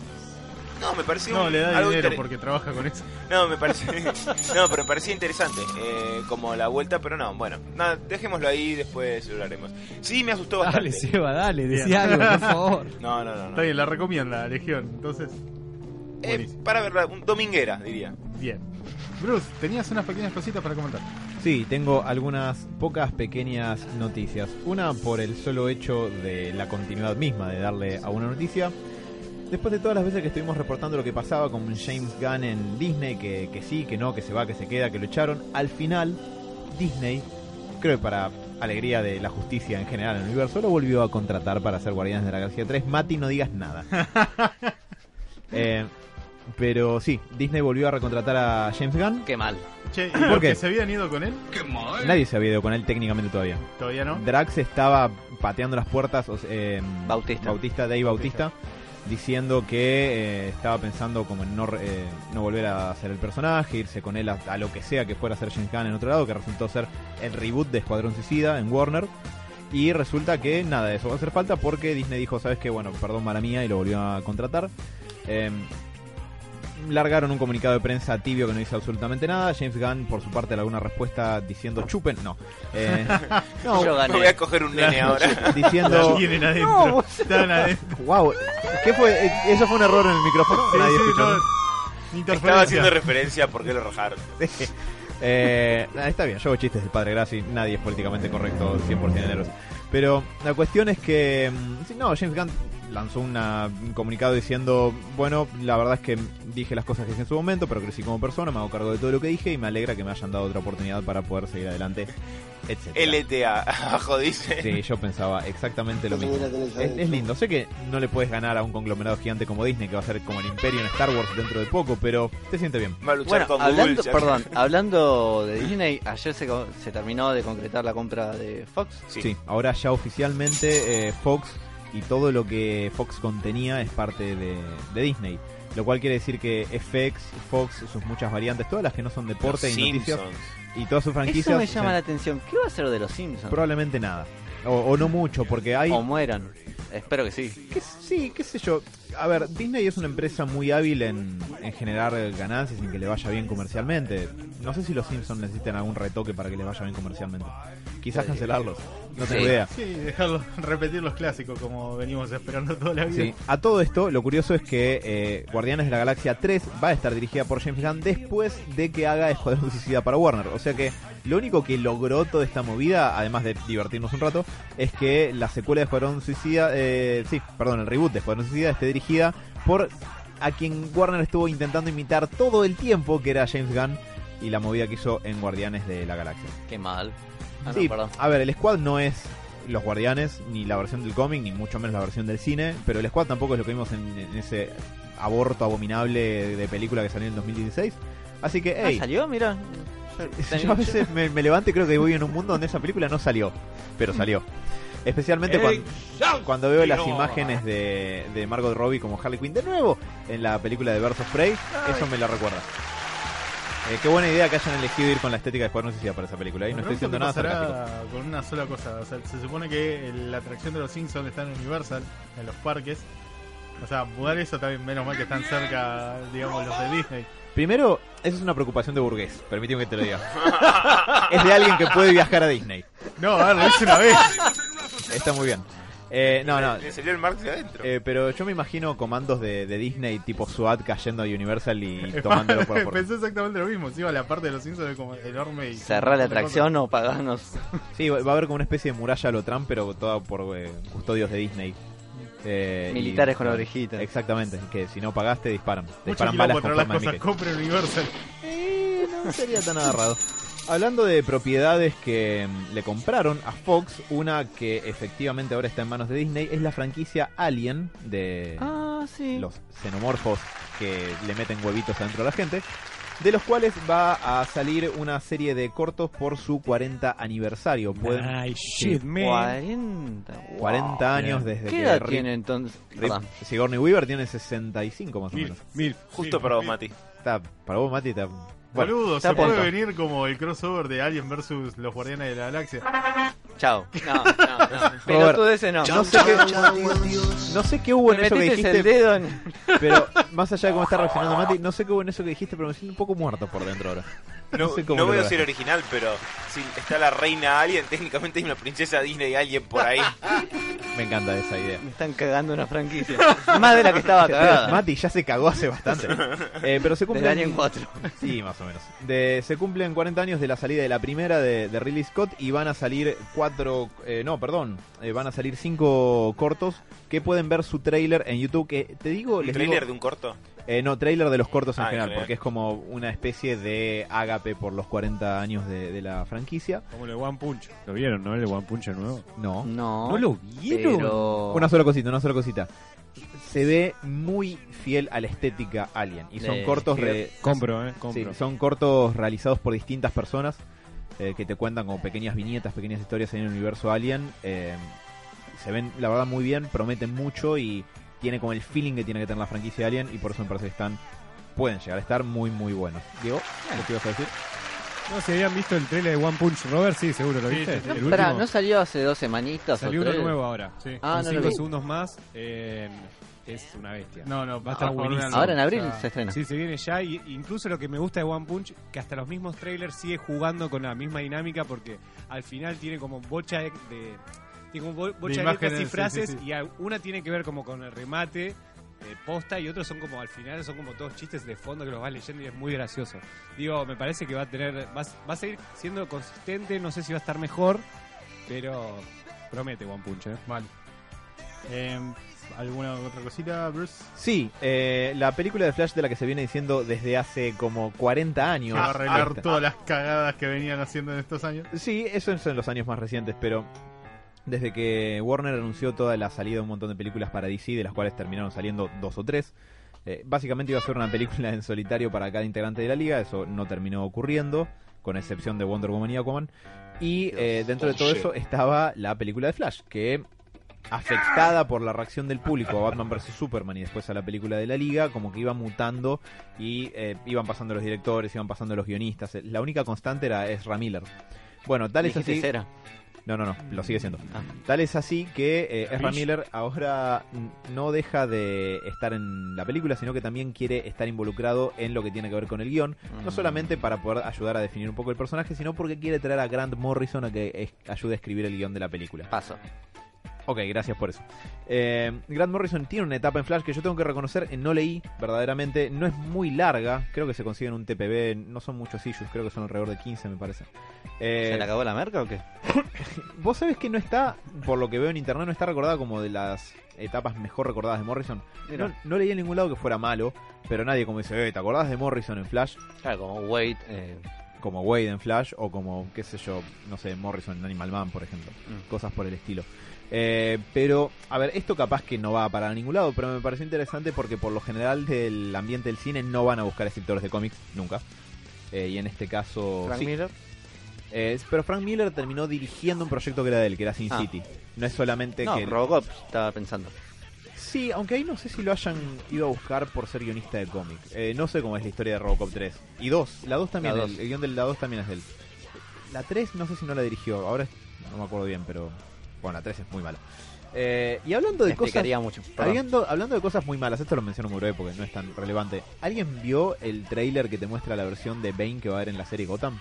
No, me pareció No, un- le da algo dinero inter- porque trabaja con eso. No, me parece. no, pero me parecía interesante. eh, como la vuelta, pero no, bueno. Nada, dejémoslo ahí, después lo hablaremos. Sí, me asustó bastante. Dale, Seba, dale, decía algo, por favor. No, no, no. no. Está bien, la recomienda Legión. Entonces, Eh, para verla, un dominguera, diría. Bien. Bruce, tenías unas pequeñas cositas para comentar. Sí, tengo algunas pocas pequeñas noticias. Una por el solo hecho de la continuidad misma de darle a una noticia. Después de todas las veces que estuvimos reportando lo que pasaba con James Gunn en Disney, que, que sí, que no, que se va, que se queda, que lo echaron, al final Disney, creo que para alegría de la justicia en general en el universo, lo volvió a contratar para hacer Guardianes de la Galaxia 3. Mati, no digas nada. Eh, pero sí, Disney volvió a recontratar a James Gunn. Qué mal. Che, ¿y ¿Por los qué? que se habían ido con él? Nadie se había ido con él técnicamente todavía. Todavía no. Drax estaba pateando las puertas, o sea, eh, Bautista. Bautista, Dave Bautista, diciendo que eh, estaba pensando como en no, re- eh, no volver a hacer el personaje, irse con él a, a lo que sea que fuera a ser James Gunn en otro lado, que resultó ser el reboot de Escuadrón Suicida en Warner. Y resulta que nada de eso va a hacer falta porque Disney dijo, sabes que bueno, perdón mala mía y lo volvió a contratar. Eh, largaron un comunicado de prensa tibio que no dice absolutamente nada. James Gunn, por su parte, alguna respuesta diciendo chupen. No. Eh, no, Yo Me gané. voy a coger un nene ahora. diciendo. Tienen adentro. Están adentro. Wow, ¿qué fue? Eh, ¿Eso fue un error en el micrófono? Sí, Nadie sí, escuchó. no. Estaba haciendo referencia a por qué lo rajaron. Eh, está bien, yo hago chistes del padre Graci, nadie es políticamente correcto 100% generoso. Pero la cuestión es que, mm, no, James Gunn lanzó una- un comunicado diciendo, bueno, la verdad es que dije las cosas que dije en su momento, pero crecí como persona, me hago cargo de todo lo que dije y me alegra que me hayan dado otra oportunidad para poder seguir adelante, etc. LTA, abajo dice. Sí, yo pensaba exactamente lo mismo. Es, es lindo, sé que no le puedes ganar a un conglomerado gigante como Disney, que va a ser como el imperio en Star Wars dentro de poco, pero te siente bien. Va a luchar Bueno, con hablando, Google. perdón, hablando de Disney, ayer se, se terminó de concretar la compra de Fox. Sí. Sí, ahora ya oficialmente eh, Fox y todo lo que Fox contenía es parte de, de Disney. Lo cual quiere decir que FX, Fox, sus muchas variantes, todas las que no son deporte Los y noticias, y todas sus franquicias, Eso me llama la atención. ¿Qué va a ser de los Simpsons? probablemente nada. O, o no mucho, porque hay... O mueran. Espero que sí. ¿Qué- sí, qué sé yo. A ver, Disney es una empresa muy hábil en, en generar ganancias y que le vaya bien comercialmente. No sé si los Simpsons necesitan algún retoque para que les vaya bien comercialmente. Quizás cancelarlos. No tengo Sí. idea. Sí, dejarlo repetir los clásicos como venimos esperando toda la vida. Sí. A todo esto, lo curioso es que eh, Guardianes de la Galaxia 3 va a estar dirigida por James Gunn después de que haga Escuadrón Suicida para Warner. O sea que lo único que logró toda esta movida, además de divertirnos un rato, es que la secuela de Escuadrón Suicida, eh, sí, perdón, el reboot de Escuadrón Suicida esté dirigida por a quien Warner estuvo intentando imitar todo el tiempo, que era James Gunn, y la movida que hizo en Guardianes de la Galaxia. Qué mal. Ah, no, Sí, perdón. a ver, el Squad no es los Guardianes, ni la versión del cómic, ni mucho menos la versión del cine, pero el Squad tampoco es lo que vimos en, en ese aborto abominable de película que salió en 2016. Así que, Ah, hey, ¿Salió? Mira. yo a veces me, me levanto y creo que voy en un mundo donde esa película no salió, pero salió. Especialmente cuando, cuando veo las imágenes de, de Margot Robbie como Harley Quinn de nuevo en la película de of Prey, eso me la recuerda. Eh, qué buena idea que hayan elegido ir con la estética de Escuadrón Suicida para esa película. Y no estoy diciendo nada sarcástico. con una sola cosa. O sea, se supone que la atracción de los Simpsons está en Universal, en los parques. O sea, mudar eso también, menos mal que están cerca, digamos, los de Disney. Primero, esa es una preocupación de burgués, permíteme que te lo diga. es de alguien que puede viajar a Disney. No, a ver, lo hice una vez. Está muy bien. Eh, no, no. Le salió el Marx de adentro. eh, pero yo me imagino comandos de, de Disney tipo SWAT cayendo a Universal y tomándolo por por- Pensé exactamente lo mismo. Si iba la parte de los Simpsons es como enorme y. Cerrar la atracción o pagarnos. Sí, va va a haber como una especie de muralla a lo Trump, pero toda por eh, custodios de Disney. Eh, Militares y- con orejitas. Exactamente, que si no pagaste disparan. Te Mucho disparan balas con las cosas. Universal. Eh, no sería tan agarrado. Hablando de propiedades que mm, le compraron a Fox, una que efectivamente ahora está en manos de Disney es la franquicia Alien de Ah, sí. los xenomorfos que le meten huevitos adentro a la gente, de los cuales va a salir una serie de cortos por su 40 aniversario. Pueden- Nice Sí. shit, man. 40. wow. 40 años bien. desde ¿Qué que edad Rip- tiene entonces? Rip-. Sigourney Weaver tiene 65 más o Mil, menos. mil. Justo para vos, Mati. Está, para vos, Mati, está... Bueno, Boludo, se puede venir como el crossover de Alien versus los Guardianes de la Galaxia. Chao. No, no, no. Pelotudeces no. No sé qué, no sé qué hubo en eso que dijiste. el dedo en... Pero más allá de cómo está reaccionando Mati, no sé qué hubo en eso que dijiste, pero me siento un poco muerto por dentro ahora. No, sé cómo no voy a ser original, pero si está la reina Alien, técnicamente hay una princesa Disney Alien por ahí. Me encanta esa idea. Me están cagando una franquicia. Más de la que estaba cagada. Mati ya se cagó hace bastante. Eh, pero se Del cumplen Alien 4. Sí, más o menos. De, se cumplen 40 años de la salida de la primera de, de Ridley Scott y van a salir cuatro, eh, no, perdón, eh, van a salir cinco cortos que pueden ver su trailer en YouTube. Que te digo, ¿Un les trailer digo- de un corto? Eh, no, trailer de los cortos en Ah, en general, porque es como una especie de ágape por los 40 años de, de la franquicia. Como el de One Punch. ¿Lo vieron, no? El de One Punch el nuevo. No. No. ¿No lo vieron? Pero... Una sola cosita, una sola cosita. Se ve muy fiel a la estética Alien y son De cortos re- Compro, eh. Sí, Compro. son cortos realizados por distintas personas eh, que te cuentan como pequeñas viñetas, pequeñas historias en el universo Alien. Eh, se ven, la verdad, muy bien, prometen mucho y tiene como el feeling que tiene que tener la franquicia Alien y por eso me parece que están, pueden llegar a estar muy, muy buenos. Diego, ¿qué ibas a decir? No, si habían visto el trailer de One Punch Robert, sí, seguro, ¿lo Sí, viste? sí, sí. El Pará, último. ¿no salió hace dos semanitas Salió o uno nuevo ahora. Sí. Ah, Con no lo cinco vi. segundos más. eh, es una bestia. No, no, Va a estar buenísimo. Ahora en abril O sea, se estrena. Sí, se viene ya. Y incluso lo que me gusta de One Punch, que hasta los mismos trailers sigue jugando con la misma dinámica porque al final tiene como bocha de. de- bo- bocha de, letras imágenes, y frases sí, sí. y a- una tiene que ver como con el remate eh, posta y otros son como al final son como todos chistes de fondo que los vas leyendo y es muy gracioso. Digo, me parece que va a tener va, a- va a seguir siendo consistente, no sé si va a estar mejor, pero promete One Punch, ¿eh? Vale. Eh, ¿Alguna otra cosita, Bruce? Sí, eh, la película de Flash de la que se viene diciendo desde hace como 40 años. Va a arreglar todas las cagadas que venían haciendo en estos años. Sí, eso es en los años más recientes, pero desde que Warner anunció toda la salida de un montón de películas para DC, de las cuales terminaron saliendo dos o tres, eh, básicamente iba a ser una película en solitario para cada integrante de la liga, eso no terminó ocurriendo, con excepción de Wonder Woman y Aquaman. Y eh, dentro de todo eso estaba la película de Flash, que afectada por la reacción del público a Batman vs Superman y después a la película de la Liga, como que iba mutando y eh, iban pasando los directores, iban pasando los guionistas. La única constante era Ezra Miller. Bueno, tal es así. cera. No, no, no, lo sigue siendo. Ah. Tal es así que eh, Ezra. Miller ahora mm, no deja de estar en la película, sino que también quiere estar involucrado en lo que tiene que ver con el guion. No Mm. solamente para poder ayudar a definir un poco el personaje, sino porque quiere traer a Grant Morrison a que ayude a escribir el guion de la película. Paso. Ok, gracias por eso. Eh, Grant Morrison tiene una etapa en Flash que yo tengo que reconocer, eh, no leí verdaderamente, no es muy larga, creo que se consigue en un TPB, no son muchos issues, creo que son alrededor de 15 me parece. Eh, ¿Se le acabó la merca o qué? Vos sabés que no está, por lo que veo en internet, no está recordada como de las etapas mejor recordadas de Morrison. No leí en ningún lado que fuera malo, pero nadie como dice, eh, ¿te acordás de Morrison en Flash? Claro, como Wade. Eh, Como Wade en Flash o como, qué sé yo, no sé, Morrison en Animal Man, por ejemplo. Mm. Cosas por el estilo. Eh, pero, a ver, esto capaz que no va a parar a ningún lado, pero me pareció interesante porque por lo general del ambiente del cine no van a buscar escritores de cómics, nunca. Eh, y en este caso... Frank sí. Miller. Eh, pero Frank Miller terminó dirigiendo un proyecto que era de él, que era Sin Ah. City. No es solamente No, que... Robocop, estaba pensando. Sí, aunque ahí no sé si lo hayan ido a buscar por ser guionista de cómic. Eh, no sé cómo es la historia de Robocop 3. Y 2. La 2 también, La el, dos. el guion de la 2 también es de él. La 3 no sé si no la dirigió. Ahora no me acuerdo bien, pero... Bueno, la 3 es muy mala. Eh, y hablando Me de cosas... mucho. Hablando, hablando de cosas muy malas, esto lo menciono muy breve porque no es tan relevante. ¿Alguien vio el trailer que te muestra la versión de Bane que va a haber en la serie Gotham?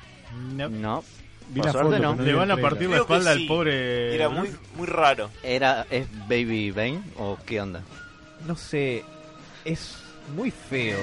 No. No, Vi Por la suerte foto, no. pero Le van a partir la espalda al pobre. Era muy, muy raro. era es Baby Bane o qué onda? No sé, es muy feo.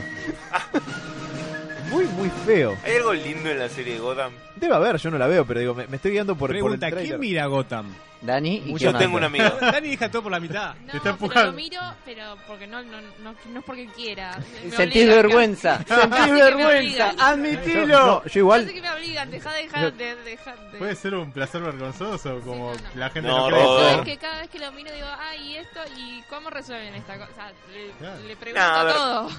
muy, muy feo. ¿Hay algo lindo en la serie Gotham? Debe haber, yo no la veo, pero digo, me, me estoy guiando por, por el Pregunta, trailer. ¿quién mira Gotham? Dani y Yo tengo un más? amigo. Dani deja todo por la mitad. No, Te está pero empujando. lo miro, pero porque no, no, no, no es porque quiera. Me Sentís obligan, vergüenza, sentís me vergüenza, obligan. Yo, admitilo. no, yo Yo igual, sé que me obligan, deja de dejar de, dejar de... Puede ser un placer vergonzoso, como Sí, no, no. la gente No, no, cree. Rodo. Es que cada vez que lo miro digo, ah, y esto, y cómo resuelven esta cosa. O sea, le, Claro. le pregunto a ver. todo.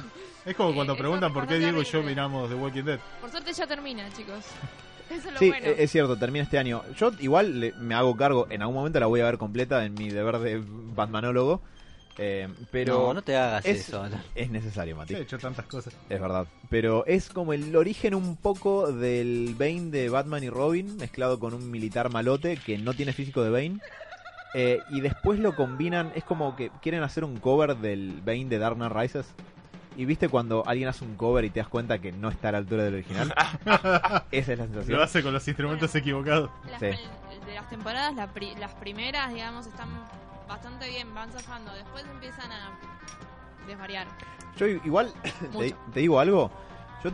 Es como cuando Eh, preguntan por qué Diego y yo miramos The Walking Dead. Por suerte ya termina, chicos. Eso es lo sí, bueno. e- es cierto, termina este año. Yo igual le- me hago cargo, en algún momento la voy a ver completa en mi deber de Batmanólogo. Eh, pero No, no te hagas es, eso, es necesario, Mati. Ha hecho tantas cosas. Es verdad. Pero es como el origen un poco del Bane de Batman y Robin, mezclado con un militar malote que no tiene físico de Bane. Eh, y después lo combinan, es como que quieren hacer un cover del Bane de Dark Knight Rises. Y viste cuando alguien hace un cover y te das cuenta que no está a la altura del original. Esa es la sensación. Lo hace con los instrumentos equivocados. Las, Sí. de las temporadas, la pri- las primeras, digamos, están bastante bien, van zafando. Después empiezan a desvariar. Yo igual, te, te digo algo, yo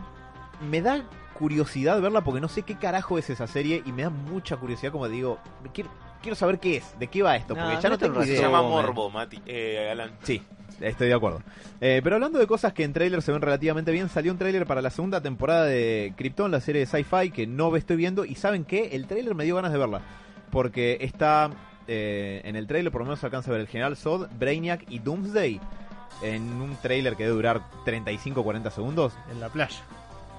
me da curiosidad verla porque no sé qué carajo es esa serie y me da mucha curiosidad como digo, quiero, quiero saber qué es, de qué va esto, No, porque ya no un tengo Se idea. llama man. Morbo, Mati. Eh, Alan. Sí, estoy de acuerdo. Eh, pero hablando de cosas que en trailer se ven relativamente bien, salió un trailer para la segunda temporada de Krypton, la serie de sci-fi que no estoy viendo. Y saben qué, el trailer me dio ganas de verla. Porque está eh, en el trailer, por lo menos se alcanza a ver el General Zod, Brainiac y Doomsday. En un trailer que debe durar 35-40 segundos. En la playa.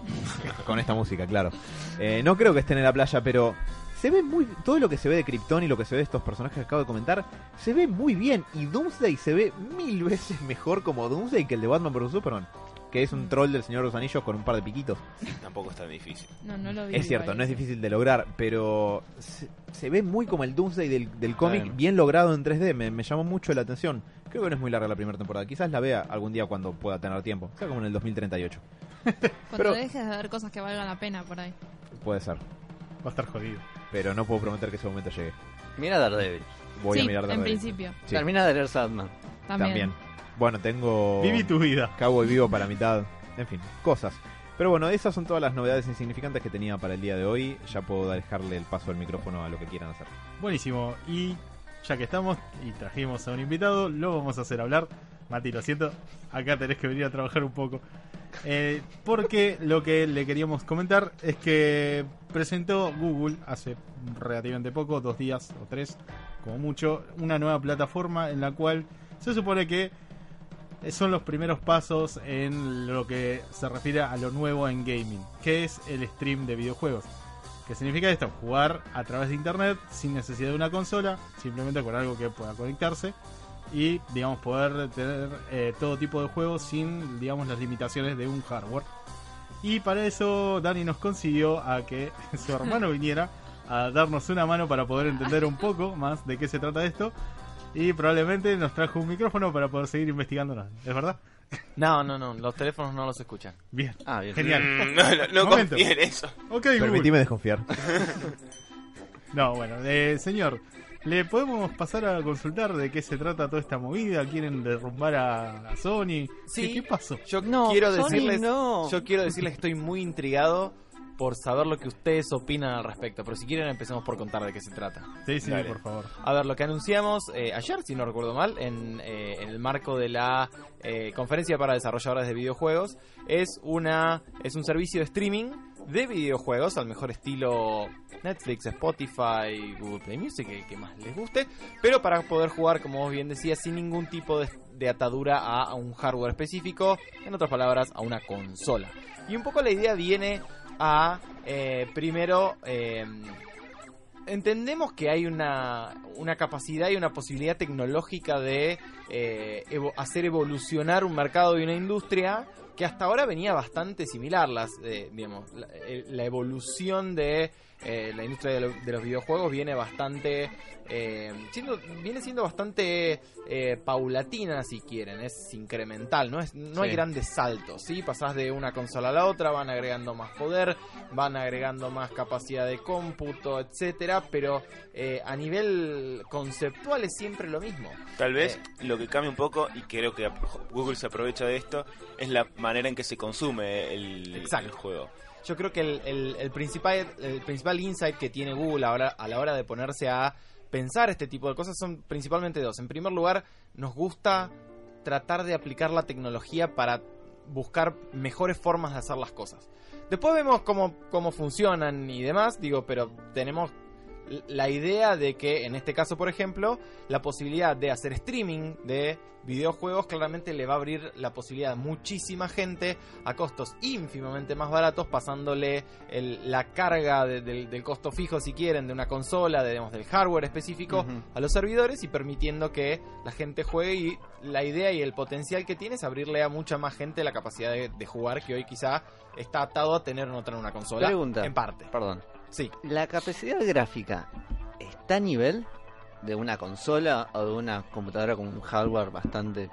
Con esta música, claro. Eh, no creo que estén en la playa, pero se ve muy. Todo lo que se ve de Krypton y lo que se ve de estos personajes que acabo de comentar, se ve muy bien. Y Doomsday se ve mil veces mejor como Doomsday que el de Batman vs Superman. Que es un troll del Señor de los Anillos con un par de piquitos. Tampoco es tan difícil. No, no lo vi. Es cierto, igual. no es difícil de lograr, pero se, se ve muy como el Doomsday del, del cómic, Claro. bien logrado en 3D. Me, me llamó mucho la atención. Creo que no es muy larga la primera temporada. Quizás la vea algún día cuando pueda tener tiempo. Sea como en el 2038. Cuando pero- dejes de ver cosas que valgan la pena por ahí. Puede ser. Va a estar jodido. Pero no puedo prometer que ese momento llegue. Mira Daredevil. Voy sí, a mirar en Daredevil. principio. Sí, Termina de leer. También. también. Bueno, tengo Viví tu vida. Cowboy Vivo para mitad. En fin, cosas. Pero bueno, esas son todas las novedades insignificantes que tenía para el día de hoy. Ya puedo dejarle el paso del micrófono a lo que quieran hacer. Buenísimo. Y ya que estamos y trajimos a un invitado, lo vamos a hacer hablar. Mati, lo siento, acá tenés que venir a trabajar un poco. Eh, porque lo que le queríamos comentar es que presentó Google hace relativamente poco, dos días o tres, como mucho, una nueva plataforma en la cual se supone que son los primeros pasos en lo que se refiere a lo nuevo en gaming, que es el stream de videojuegos. ¿Qué significa esto? Jugar a través de internet sin necesidad de una consola, simplemente con algo que pueda conectarse y, digamos, poder tener eh, todo tipo de juegos sin, digamos, las limitaciones de un hardware. Y para eso Dani nos consiguió a que su hermano viniera a darnos una mano para poder entender un poco más de qué se trata esto. Y probablemente nos trajo un micrófono para poder seguir investigándonos. ¿Es verdad? No, no, no, los teléfonos no los escuchan. Bien. Ah, bien. Genial. Mm, no, no, no eso. Ok, Google. Permitime desconfiar. No, bueno, eh, señor, ¿le podemos pasar a consultar de qué se trata toda esta movida? ¿Quieren derrumbar a, a Sony? Sí. ¿Qué, qué pasó? Yo No, quiero Sony, decirles, no. yo quiero decirles que estoy muy intrigado por saber lo que ustedes opinan al respecto. Pero si quieren empecemos por contar de qué se trata. Sí, sí, Dale. por favor. A ver, lo que anunciamos eh, ayer, si no recuerdo mal, en, eh, en el marco de la eh, conferencia para desarrolladores de videojuegos, es una es un servicio de streaming de videojuegos al mejor estilo Netflix, Spotify, Google Play Music, que más les guste, pero para poder jugar, como vos bien decías, sin ningún tipo de, atadura a, a un hardware específico, en otras palabras, a una consola. Y un poco la idea viene a, eh, primero, eh, entendemos que hay una, una capacidad y una posibilidad tecnológica de eh, hacer evolucionar un mercado y una industria que hasta ahora venía bastante similar. Las, eh, digamos, la, eh, la evolución de eh, la industria de, lo- de los videojuegos viene bastante. eh, siendo, viene siendo bastante eh, paulatina, si quieren, es incremental, no, es, no hay grandes saltos, ¿sí? Pasás de una consola a la otra, van agregando más poder, van agregando más capacidad de cómputo, etcétera, pero eh, a nivel conceptual es siempre lo mismo. Tal vez lo que cambia un poco, y creo que Google se aprovecha de esto, es la manera en que se consume el, Exacto. el juego. Yo creo que el, el- principal, el principal insight que tiene Google ahora, a la hora de ponerse a pensar este tipo de cosas son principalmente dos. En primer lugar, nos gusta tratar de aplicar la tecnología para buscar mejores formas de hacer las cosas. Después vemos cómo, cómo funcionan y demás, digo, pero tenemos la idea de que, en este caso, por ejemplo, la posibilidad de hacer streaming de videojuegos claramente le va a abrir la posibilidad a muchísima gente a costos ínfimamente más baratos, pasándole el- la carga de- del, del costo fijo, si quieren, de una consola, de, digamos, del hardware específico a los servidores y permitiendo que la gente juegue y la idea y el potencial que tiene es abrirle a mucha más gente la capacidad de, de jugar que hoy quizá está atado a tener o no tener una consola. Pregunta. En parte. Perdón. Sí. ¿La capacidad gráfica está a nivel de una consola o de una computadora con un hardware bastante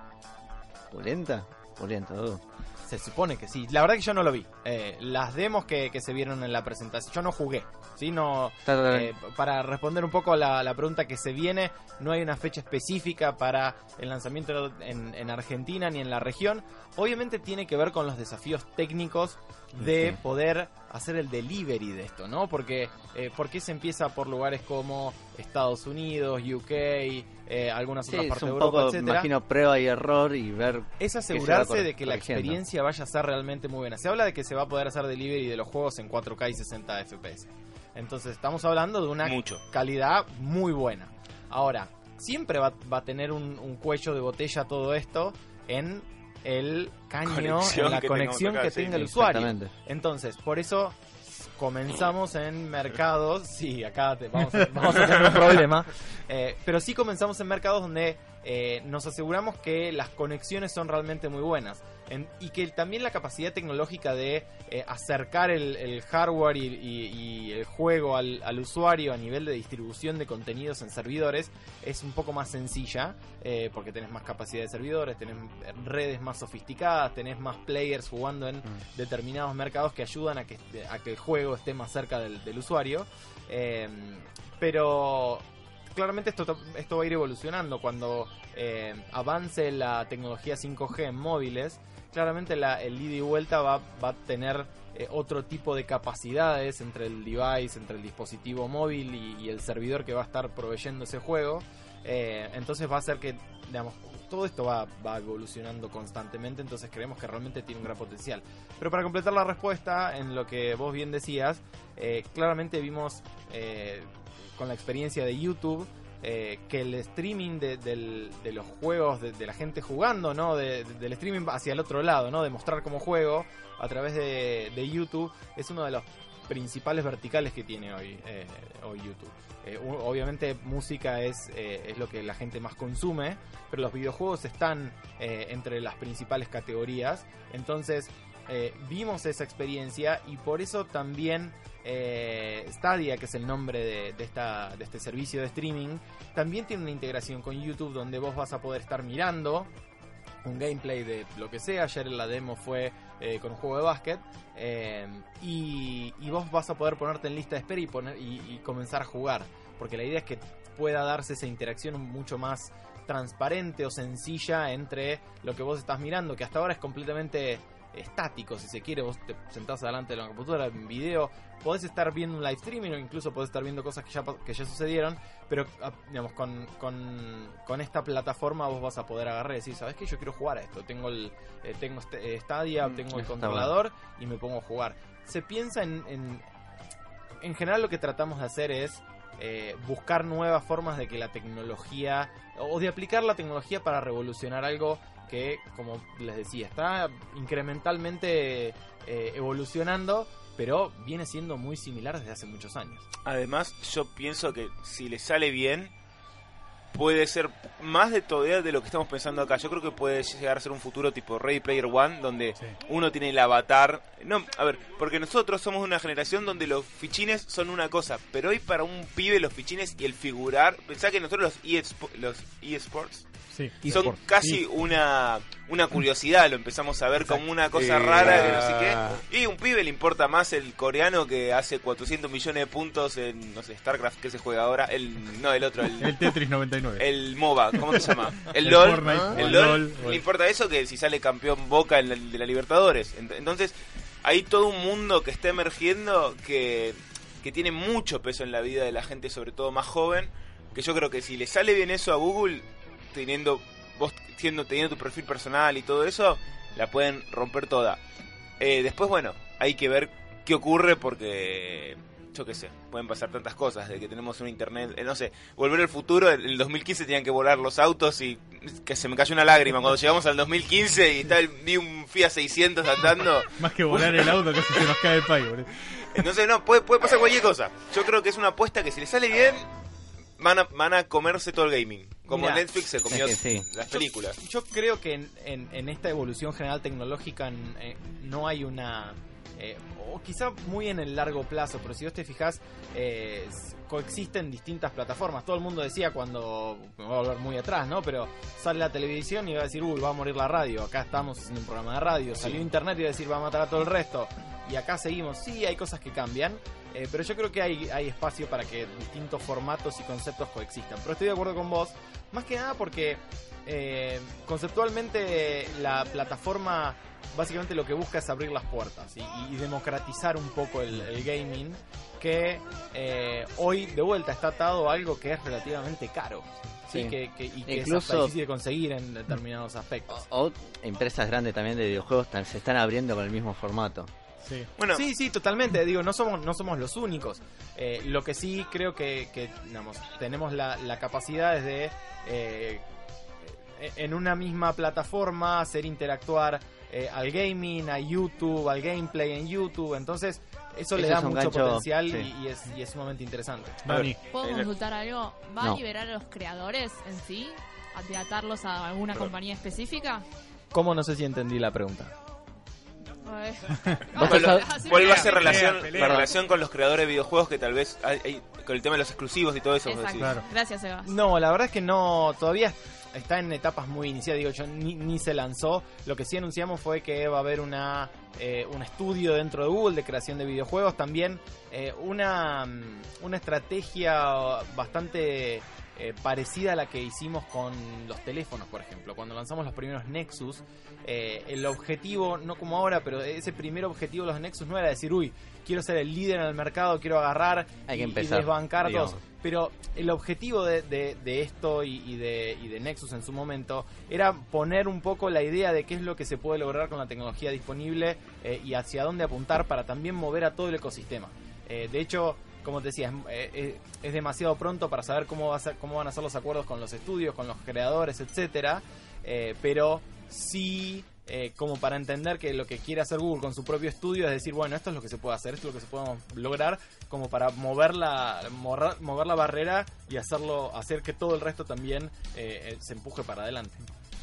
pulenta? Pulenta, dudo. Se supone que sí. La verdad que yo no lo vi. Eh, las demos que, que se vieron en la presentación, yo no jugué. ¿Sí? No, eh, para responder un poco a la, la pregunta que se viene, no hay una fecha específica para el lanzamiento en, en Argentina ni en la región. Obviamente tiene que ver con los desafíos técnicos de Sí. poder hacer el delivery de esto, ¿no? Porque eh, ¿por qué se empieza por lugares como Estados Unidos, UK, eh, algunas Sí, otras es partes de Europa, poco, etcétera? imagino, prueba y error y ver... es que asegurarse de que la experiencia vaya a ser realmente muy buena. Se habla de que se va a poder hacer delivery de los juegos en 4K y 60 FPS. Entonces estamos hablando de una Mucho. calidad muy buena. Ahora, siempre va, va a tener un, un cuello de botella todo esto en el caño, Conexión en la que conexión acá, que sí, tenga el usuario. Entonces, por eso comenzamos en mercados. Sí, acá te- vamos, a, vamos a tener un problema. Eh, pero sí comenzamos en mercados donde eh, nos aseguramos que las conexiones son realmente muy buenas. En- y que también la capacidad tecnológica de eh, acercar el, el hardware y, y- y el juego al, al usuario a nivel de distribución de contenidos en servidores es un poco más sencilla, eh, porque tenés más capacidad de servidores, tenés redes más sofisticadas, tenés más players jugando en determinados mercados que ayudan a que, a que el juego esté más cerca del, del usuario. Eh, pero claramente esto, esto va a ir evolucionando cuando eh, avance la tecnología 5G en móviles. Claramente la, el ida y vuelta va, a tener eh, otro tipo de capacidades entre el device, entre el dispositivo móvil y, el servidor que va a estar proveyendo ese juego. Eh, entonces va a hacer que, digamos, todo esto va, evolucionando constantemente, entonces creemos que realmente tiene un gran potencial. Pero para completar la respuesta en lo que vos bien decías, eh, claramente vimos con la experiencia de YouTube eh, que el streaming de, de los juegos, de, la gente jugando, ¿no? De- de- del streaming hacia el otro lado, ¿no? De mostrar como juego a través de, YouTube es uno de los principales verticales que tiene hoy, eh, hoy YouTube. Eh, obviamente música es, es lo que la gente más consume, pero los videojuegos están entre las principales categorías. Entonces vimos esa experiencia y por eso también eh, Stadia, que es el nombre de, este servicio de streaming, también tiene una integración con YouTube donde vos vas a poder estar mirando un gameplay de lo que sea. Ayer la demo fue eh, con un juego de básquet. eh, y, vos vas a poder ponerte en lista de espera y comenzar a jugar. Porque la idea es que pueda darse esa interacción mucho más transparente o sencilla entre lo que vos estás mirando, que hasta ahora es completamente estático, si se quiere, vos te sentás delante de la computadora, en video, podés estar viendo un live streaming o incluso podés estar viendo cosas que ya, que ya sucedieron, pero ah, digamos, con, con, con esta plataforma vos vas a poder agarrar y decir, ¿sabes qué? Yo quiero jugar a esto, tengo el eh, tengo este, eh, Stadia, Mm, tengo el controlador y me pongo a jugar. Se piensa en, en, en general lo que tratamos de hacer es eh, buscar nuevas formas de que la tecnología o de aplicar la tecnología para revolucionar algo que, como les decía, está incrementalmente eh, evolucionando, pero viene siendo muy similar desde hace muchos años. Además, yo pienso que si le sale bien, puede ser más de todavía de lo que estamos pensando acá. Yo creo que puede llegar a ser un futuro tipo Ready Player One, donde Sí. uno tiene el avatar. No, a ver, porque nosotros somos una generación donde los fichines son una cosa, pero hoy para un pibe los fichines y el figurar, pensá que nosotros los eSpo- los eSports Sí. son casi una una curiosidad, lo empezamos a ver como una cosa Eh, rara que no sé qué. Y un pibe le importa más el coreano que hace 400 millones de puntos en, no sé, StarCraft, que se juega ahora. El, no, el otro, el, El Tetris 99. el MOBA, ¿cómo se llama? El, El LOL. Fortnite, el LOL, le importa eso que si sale campeón Boca en la, de la Libertadores. Ent- Entonces, hay todo un mundo que está emergiendo que, que tiene mucho peso en la vida de la gente, sobre todo más joven. Que yo creo que si le sale bien eso a Google, teniendo vos siendo, teniendo tu perfil personal y todo eso, la pueden romper toda. Eh, después, bueno, hay que ver qué ocurre porque yo qué sé, pueden pasar tantas cosas, de que tenemos un internet, eh, no sé, volver al futuro, en el 2015 tenían que volar los autos y que se me cayó una lágrima cuando llegamos al 2015 y está el, vi un Fiat 600 andando. Más que volar el auto, casi se nos cae el país, boludo. Entonces, no, puede, puede pasar cualquier cosa. Yo creo que es una apuesta que si le sale bien, van a, van a comerse todo el gaming. Como Netflix se comió es que sí. las películas. Yo creo que en, en- en esta evolución general tecnológica eh, no hay una... eh, o quizá muy en el largo plazo, pero si vos te fijas, eh, coexisten distintas plataformas. Todo el mundo decía cuando, me voy a volver muy atrás, ¿no? Pero sale la televisión y va a decir, uy, va a morir la radio. Acá estamos haciendo un programa de radio. Salió internet y va a decir, va a matar a todo el resto. Y acá seguimos. Sí, hay cosas que cambian. eh, pero yo creo que hay, hay espacio para que distintos formatos y conceptos coexistan. Pero estoy de acuerdo con vos, más que nada porque eh, conceptualmente la plataforma básicamente lo que busca es abrir las puertas y, y democratizar un poco el, el gaming que eh, hoy de vuelta está atado a algo que es relativamente caro. ¿sí? Sí. Que, que- y que es Incluso- hasta difícil de conseguir en determinados aspectos. O empresas grandes también de videojuegos se están abriendo con el mismo formato. Sí. Bueno, Sí, sí, totalmente. Digo, no somos, no somos los únicos. Eh, lo que sí creo que, que, digamos, tenemos la, la capacidad es de, eh, en una misma plataforma, hacer interactuar eh, al gaming, a YouTube, al gameplay en YouTube. Entonces, eso le Eso da es mucho gancho, potencial sí. y, y es, y es sumamente interesante. Dani, ¿Puedo el- consultar algo? ¿Va No. a liberar a los creadores en sí? ¿A tratarlos a alguna compañía específica? ¿Cómo no sé si entendí la pregunta? Vuelve a pelea, relación, pelea. la relación con los creadores de videojuegos que tal vez hay, hay- con el tema de los exclusivos y todo eso. Exacto. Claro. Gracias, Eva. No, la verdad es que no, todavía está en etapas muy iniciales, digo yo, ni, ni se lanzó. Lo que sí anunciamos fue que va a haber una eh, un estudio dentro de Google de creación de videojuegos, también eh, una, mm, una estrategia bastante eh, parecida a la que hicimos con los teléfonos, por ejemplo. Cuando lanzamos los primeros Nexus, eh, el objetivo, no como ahora, pero ese primer objetivo de los Nexus no era decir, uy, quiero ser el líder en el mercado, quiero agarrar Hay que y- y empezar, desbancar digamos. todos. Pero el objetivo de, de- de esto y, y de, y de Nexus en su momento era poner un poco la idea de qué es lo que se puede lograr con la tecnología disponible eh, y hacia dónde apuntar para también mover a todo el ecosistema. Eh, de hecho, como te decía, es, eh, eh, es demasiado pronto para saber cómo, va a ser, cómo van a ser los acuerdos con los estudios, con los creadores, etcétera. eh, pero sí eh, como para entender que lo que quiere hacer Google con su propio estudio es decir, bueno, esto es lo que se puede hacer, esto es lo que se puede lograr, como para mover la, mover, mover la barrera y hacerlo, hacer que todo el resto también eh, se empuje para adelante.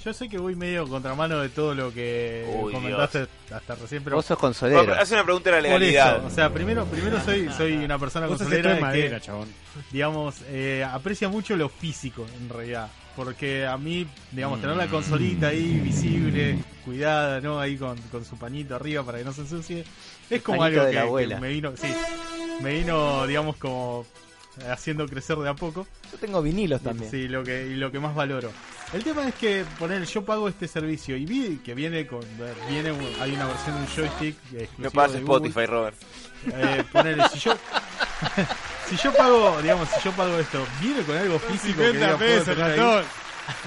Yo sé que voy medio contramano de todo lo que Uy, comentaste hasta recién, pero Vos sos consolero. hace una pregunta de la por legalidad. eso, o sea, primero, primero soy, soy una persona consolera de madera, que, chabón. digamos, eh, aprecia mucho lo físico, en realidad. Porque a mí, digamos, tener Mm. la consolita ahí visible, cuidada, ¿no? Ahí con, con su pañito arriba para que no se ensucie. Es como pañito algo de que, la que abuela. me vino, sí, me vino, digamos, como haciendo crecer de a poco. Yo tengo vinilos también. Sí, lo que, y lo que más valoro. El tema es que, poner, yo pago este servicio y vi que viene con, viene, hay una versión de un joystick exclusivo No pasa de Google. Spotify, Robert. Eh, ponele, si yo si yo pago, digamos, si yo pago esto, viene con algo físico que 50 diga, puedo pesos, ratón.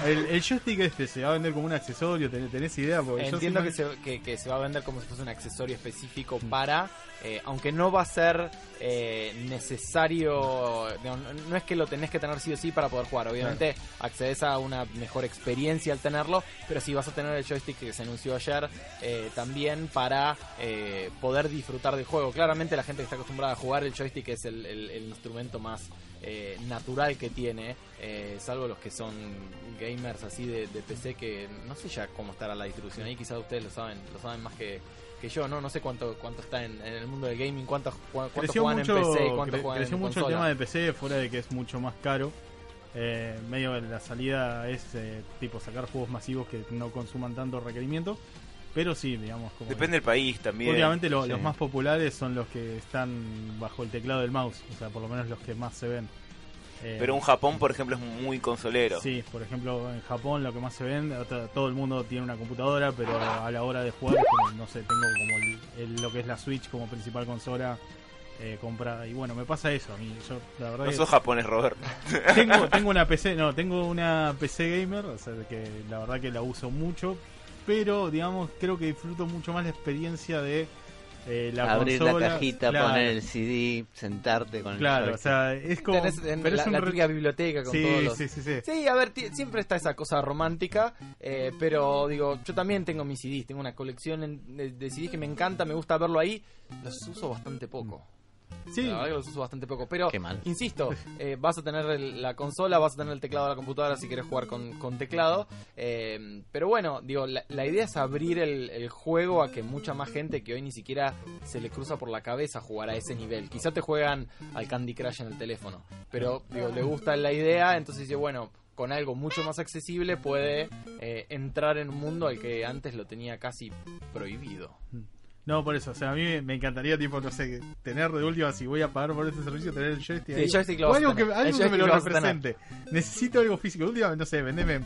El, el joystick este se va a vender como un accesorio, ¿tenés, tenés idea? Porque Entiendo que se, que, que se va a vender como si fuese un accesorio específico para, eh, aunque no va a ser eh, necesario, no, no es que lo tenés que tener sí o sí para poder jugar, obviamente accedes a una mejor experiencia al tenerlo, pero sí vas a tener el joystick que se anunció ayer eh, también para eh, poder disfrutar del juego. Claramente la gente que está acostumbrada a jugar el joystick es el, el- el instrumento más eh, natural que tiene, eh, salvo los que son gamers así de, de PC que no sé ya cómo estará la distribución ahí, quizás ustedes lo saben, lo saben más que, que yo, no no sé cuánto cuánto está en, en el mundo del gaming, cuántos cuánto creció juegan mucho, en PC y cre- juegan creció en mucho el tema de PC, fuera de que es mucho más caro. Eh, medio de la salida es eh, tipo sacar juegos masivos que no consuman tanto requerimiento. Pero sí, digamos, como Depende del país también. Lo- Sí. los más populares son los que están bajo el teclado del mouse, o sea, por lo menos los que más se ven. Eh, Pero un Japón, por ejemplo, es muy consolero. Sí, por ejemplo, en Japón lo que más se ven, otra- todo el mundo tiene una computadora, pero a la hora de jugar como, no sé, tengo como el- el- lo que es la Switch como principal consola eh, comprada. Y bueno, me pasa eso a mí. Yo, la verdad No sos japonés, Robert. tengo, tengo una PC, no, tengo una PC gamer, o sea, que la verdad que la uso mucho, pero digamos, creo que disfruto mucho más la experiencia de eh, la Abrir consola, la cajita, claro, poner el CD, sentarte con el Claro, o joystick. sea, es como. Tenés en pero la, es un la típica biblioteca con sí, todos los... sí, sí, sí. Sí, a ver, siempre está esa cosa romántica, eh, pero digo, yo también tengo mis CDs, tengo una colección en- de, de CDs que me encanta, me gusta verlo ahí, los uso bastante poco. Sí. La verdad que los uso bastante poco, pero Qué mal. insisto, eh, vas a tener el- la consola, vas a tener el teclado de la computadora si quieres jugar con, con teclado, eh, pero bueno, digo, la, la idea es abrir el, el juego a que mucha más gente que hoy ni siquiera se le cruza por la cabeza jugar a ese nivel. Quizá te juegan al Candy Crush en el teléfono, pero digo, le gusta la idea, entonces dice, bueno, con algo mucho más accesible puede eh, entrar en un mundo al que antes lo tenía casi prohibido. No, por eso, o sea, a mí me- encantaría, tipo, no sé, tener de última, si voy a pagar por este servicio, tener el joystick. Sí, ahí. joystick O algo que, algo El que me lo represente. Necesito algo físico. De última, no sé, vendeme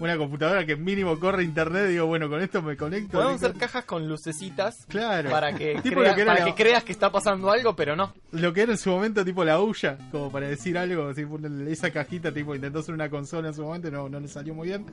una computadora que mínimo corre internet. Digo, bueno, con esto me conecto. Podemos hacer cajas con lucecitas Claro. para que, Tipo crea- que para la- que creas que está pasando algo, pero no. Lo que era en su momento, tipo la Ouya, como para decir algo, así, esa cajita, tipo, intentó hacer una consola en su momento, no, no le salió muy bien.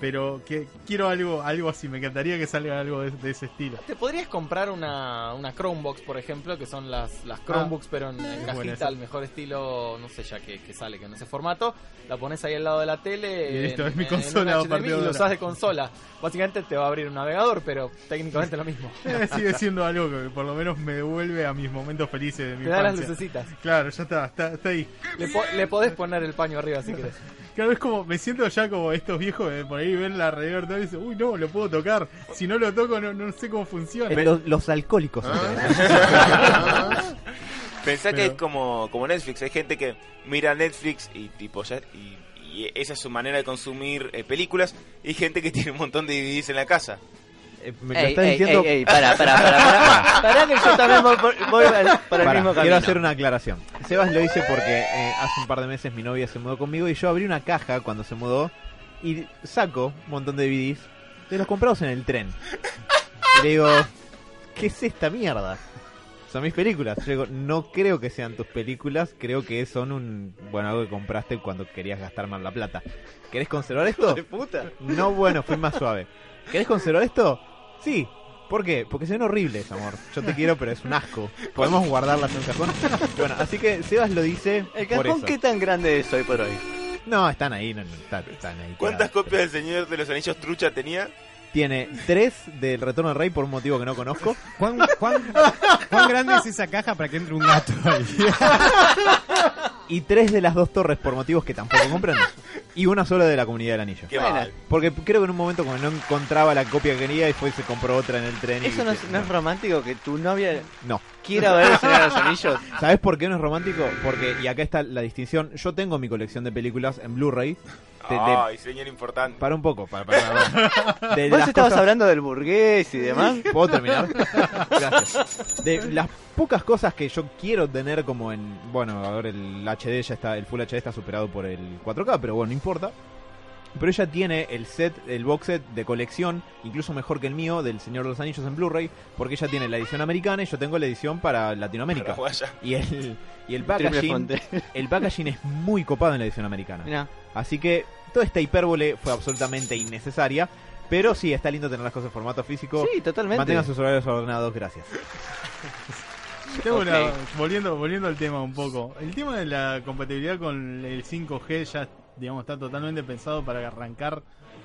Pero que quiero algo algo así, me encantaría que salga algo de, de ese estilo. Te podrías comprar una, una Chromebox, por ejemplo, que son las, las Chromebooks, pero en, cajita, al mejor estilo, no sé ya que, que sale, que en ese formato. La pones ahí al lado de la tele. Y listo, en- es mi en- consola HDMI y lo usas de consola. Básicamente te va a abrir un navegador, pero técnicamente lo mismo. Eh, sigue siendo algo que por lo menos me devuelve a mis momentos felices de mi Te da las lucecitas. Claro, ya está, está, está ahí. Le, po- le podés poner el paño arriba si querés. Claro, es como, me siento ya como estos viejos que por ahí ven la virtual y dicen, uy, no, lo puedo tocar. Si no lo toco, no, no sé cómo funciona. Eh, Los, los alcohólicos. Pensá que es como, como Netflix, hay gente que mira Netflix y tipo ya y, y esa es su manera de consumir eh, películas y hay gente que tiene un montón de DVDs en la casa. Eh, me lo Ey, estás ey, diciendo. ey, ey, para, para, para, para, para que yo también voy el Pará, mismo camino. quiero hacer una aclaración. Sebas lo hice porque eh, hace un par de meses mi novia se mudó conmigo y yo abrí una caja cuando se mudó y saco un montón de DVDs de los comprados en el tren. Y le digo, ¿qué es esta mierda? Son mis películas. Yo digo, no creo que sean tus películas, creo que son un bueno algo que compraste cuando querías gastar más la plata. ¿Querés conservar esto? No, bueno, fui más suave. ¿Querés conservar esto? Sí. ¿Por qué? Porque se ven horribles, amor. Yo te quiero, pero es un asco. ¿Podemos guardarlas en un cajón? Bueno, así que Sebas lo dice ¿El por cajón eso. qué tan grande es hoy por hoy? No, están ahí, no, no, están, están ahí. ¿Cuántas tiradas. copias del Señor de los Anillos trucha tenía? Tiene tres del Retorno del Rey por un motivo que no conozco. ¿Cuán, cuán, cuán grande es esa caja para que entre un gato ahí? Y tres de las dos torres por motivos que tampoco comprendo. Y una sola de la Comunidad del Anillo. Qué Bueno. mal. Porque creo que en un momento como no encontraba la copia que quería y fue y se compró otra en el tren. y ¿Eso no es, dije, no es romántico que tu novia No. quiera ver el Señor de los Anillos? ¿Sabes por qué no es romántico? Porque, y acá está la distinción, yo tengo mi colección de películas en Blu-ray. De- de- Ay, señor importante. para un poco, para, para- para- de Vos estabas cosas- hablando del burgués y demás. ¿Puedo terminar? Gracias. De las pocas cosas que yo quiero tener como en... Bueno, a ver, el HD ya está, el Full HD está superado por el 4K, pero bueno, no importa. Pero ella tiene el set, el box set de colección, incluso mejor que el mío, del Señor de los Anillos en Blu-ray, porque ella tiene la edición americana y yo tengo la edición para Latinoamérica. Y el, y el packaging, el packaging es muy copado en la edición americana. Mirá. Así que toda esta hipérbole fue absolutamente innecesaria. Pero sí, está lindo tener las cosas en formato físico. Sí, totalmente. Mantengan sus horarios ordenados, gracias. Tengo Ok. una- volviendo, volviendo al tema un poco. El tema de la compatibilidad con el 5G ya, digamos, está totalmente pensado para arrancar,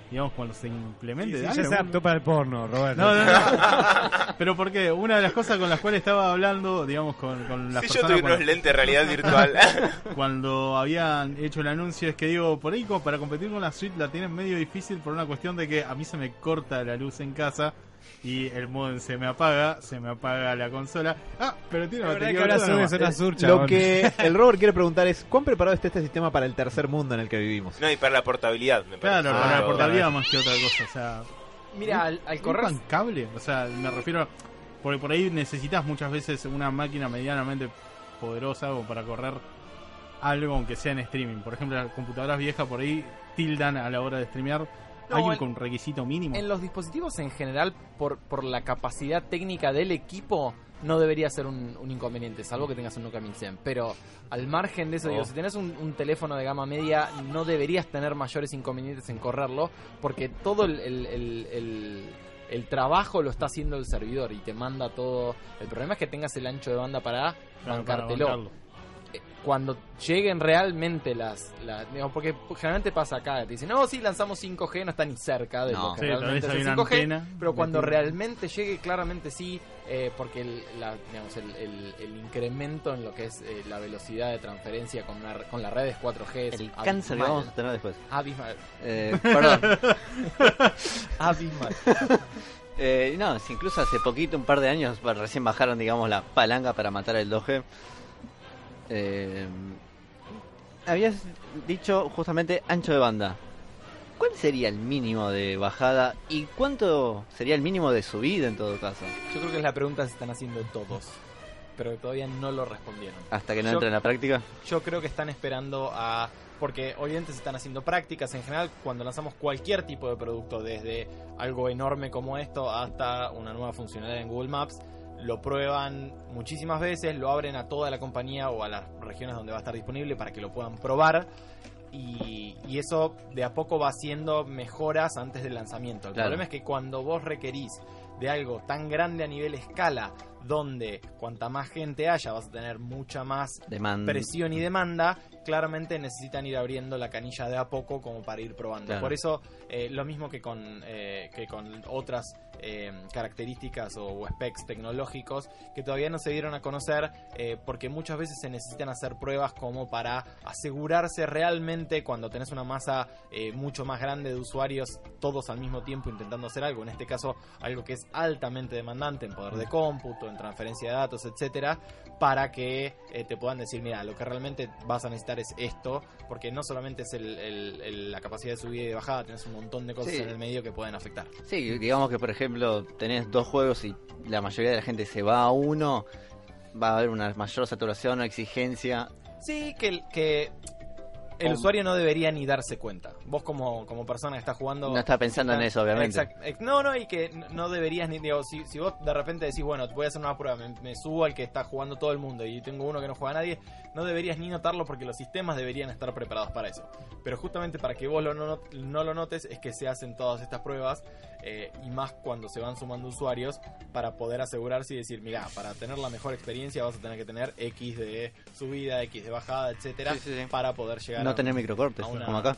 digamos, cuando se implemente. Sí, sí, ya se adaptó para el porno, Roberto. No, no, no. Pero porque una de las cosas con las cuales estaba hablando, digamos, con, con las Si yo personas tuviera cuando, unos lentes de realidad virtual. cuando habían hecho el anuncio, es que digo, por ahí como para competir con la suite la tienen medio difícil por una cuestión de que a mí se me corta la luz en casa y el modem se me apaga, se me apaga la consola. Ah, pero tiene La verdad batería. que ahora no. sur, Lo que el Robert quiere preguntar es, ¿cuán preparado está este sistema para el tercer mundo en el que vivimos? no, y para la portabilidad, me parece. Claro, Ah, para la bueno. portabilidad más que otra cosa, o sea, Mira, al, al correr. ¿Ocupan cable? O sea, me refiero. Porque por ahí necesitas muchas veces una máquina medianamente poderosa como para correr algo, aunque sea en streaming. Por ejemplo, las computadoras viejas por ahí tildan a la hora de streamear. No, alguien en- requisito mínimo. En los dispositivos en general, por, por la capacidad técnica del equipo, no debería ser un, un inconveniente, salvo que tengas un Nokia 1100. Pero al margen de eso, digo, Oh. si tenés un, un teléfono de gama media, no deberías tener mayores inconvenientes en correrlo, porque todo el, el- el- el- el trabajo lo está haciendo el servidor y te manda todo. El problema es que tengas el ancho de banda para bancártelo. Eh, Cuando lleguen realmente las, las- digamos, porque generalmente pasa acá, te dicen, no, sí, lanzamos 5G, no está ni cerca de No. lo que Sí, realmente es hay el una 5G, antena pero cuando realmente llegue, claramente sí, eh, porque el, la- digamos, el, el- el incremento en lo que es eh, la velocidad de transferencia con, una- con las redes 4G es El abismal. cáncer que vamos a tener después. Abismal. Eh, perdón. Abismal. Eh, no, incluso hace poquito, un par de años, bueno, recién bajaron, digamos, la palanca para matar el 2G. Eh, habías dicho justamente ancho de banda. ¿Cuál sería el mínimo de bajada y cuánto sería el mínimo de subida en todo caso? Yo creo que es la pregunta que se están haciendo todos, pero que todavía no lo respondieron. Hasta que no Yo- entre en la práctica. Yo creo que están esperando a... Porque obviamente se están haciendo prácticas en general cuando lanzamos cualquier tipo de producto, desde algo enorme como esto hasta una nueva funcionalidad en Google Maps. Lo prueban muchísimas veces, lo abren a toda la compañía o a las regiones donde va a estar disponible para que lo puedan probar. Y, y eso de a poco va haciendo mejoras antes del lanzamiento. El Claro. problema es que cuando vos requerís de algo tan grande a nivel escala, donde cuanta más gente haya vas a tener mucha más presión y demanda, claramente necesitan ir abriendo la canilla de a poco como para ir probando. Claro. Por eso, eh, lo mismo que con, eh, que con otras eh, características o, o specs tecnológicos que todavía no se dieron a conocer, porque muchas veces se necesitan hacer pruebas como para asegurarse realmente cuando tenés una masa mucho más grande de usuarios, todos al mismo tiempo intentando hacer algo, en este caso algo que es altamente demandante en poder de cómputo, en transferencia de datos, etcétera, para que te puedan decir, mira, lo que realmente vas a necesitar es esto, porque no solamente es el- el- el- la capacidad de subida y de bajada, tenés un montón de cosas Sí. en el medio que pueden afectar. Sí, digamos que por ejemplo tenés dos juegos y la mayoría de la gente se va a uno, va a haber una mayor saturación o exigencia. Sí, que, que el usuario no debería ni darse cuenta. Vos como, como persona que estás jugando... No está pensando en eso, obviamente. Exact- No, no, y que no deberías ni... Digo, si, si vos de repente decís, bueno, voy a hacer una prueba, me, me subo al que está jugando todo el mundo y tengo uno que no juega nadie, no deberías ni notarlo porque los sistemas deberían estar preparados para eso. Pero justamente para que vos lo no, lo notes es que se hacen todas estas pruebas eh, y más cuando se van sumando usuarios para poder asegurarse y decir, mira, para tener la mejor experiencia vas a tener que tener X de subida, X de bajada, etcétera, Sí, sí, sí. para poder llegar No tener microcortes, una- como acá.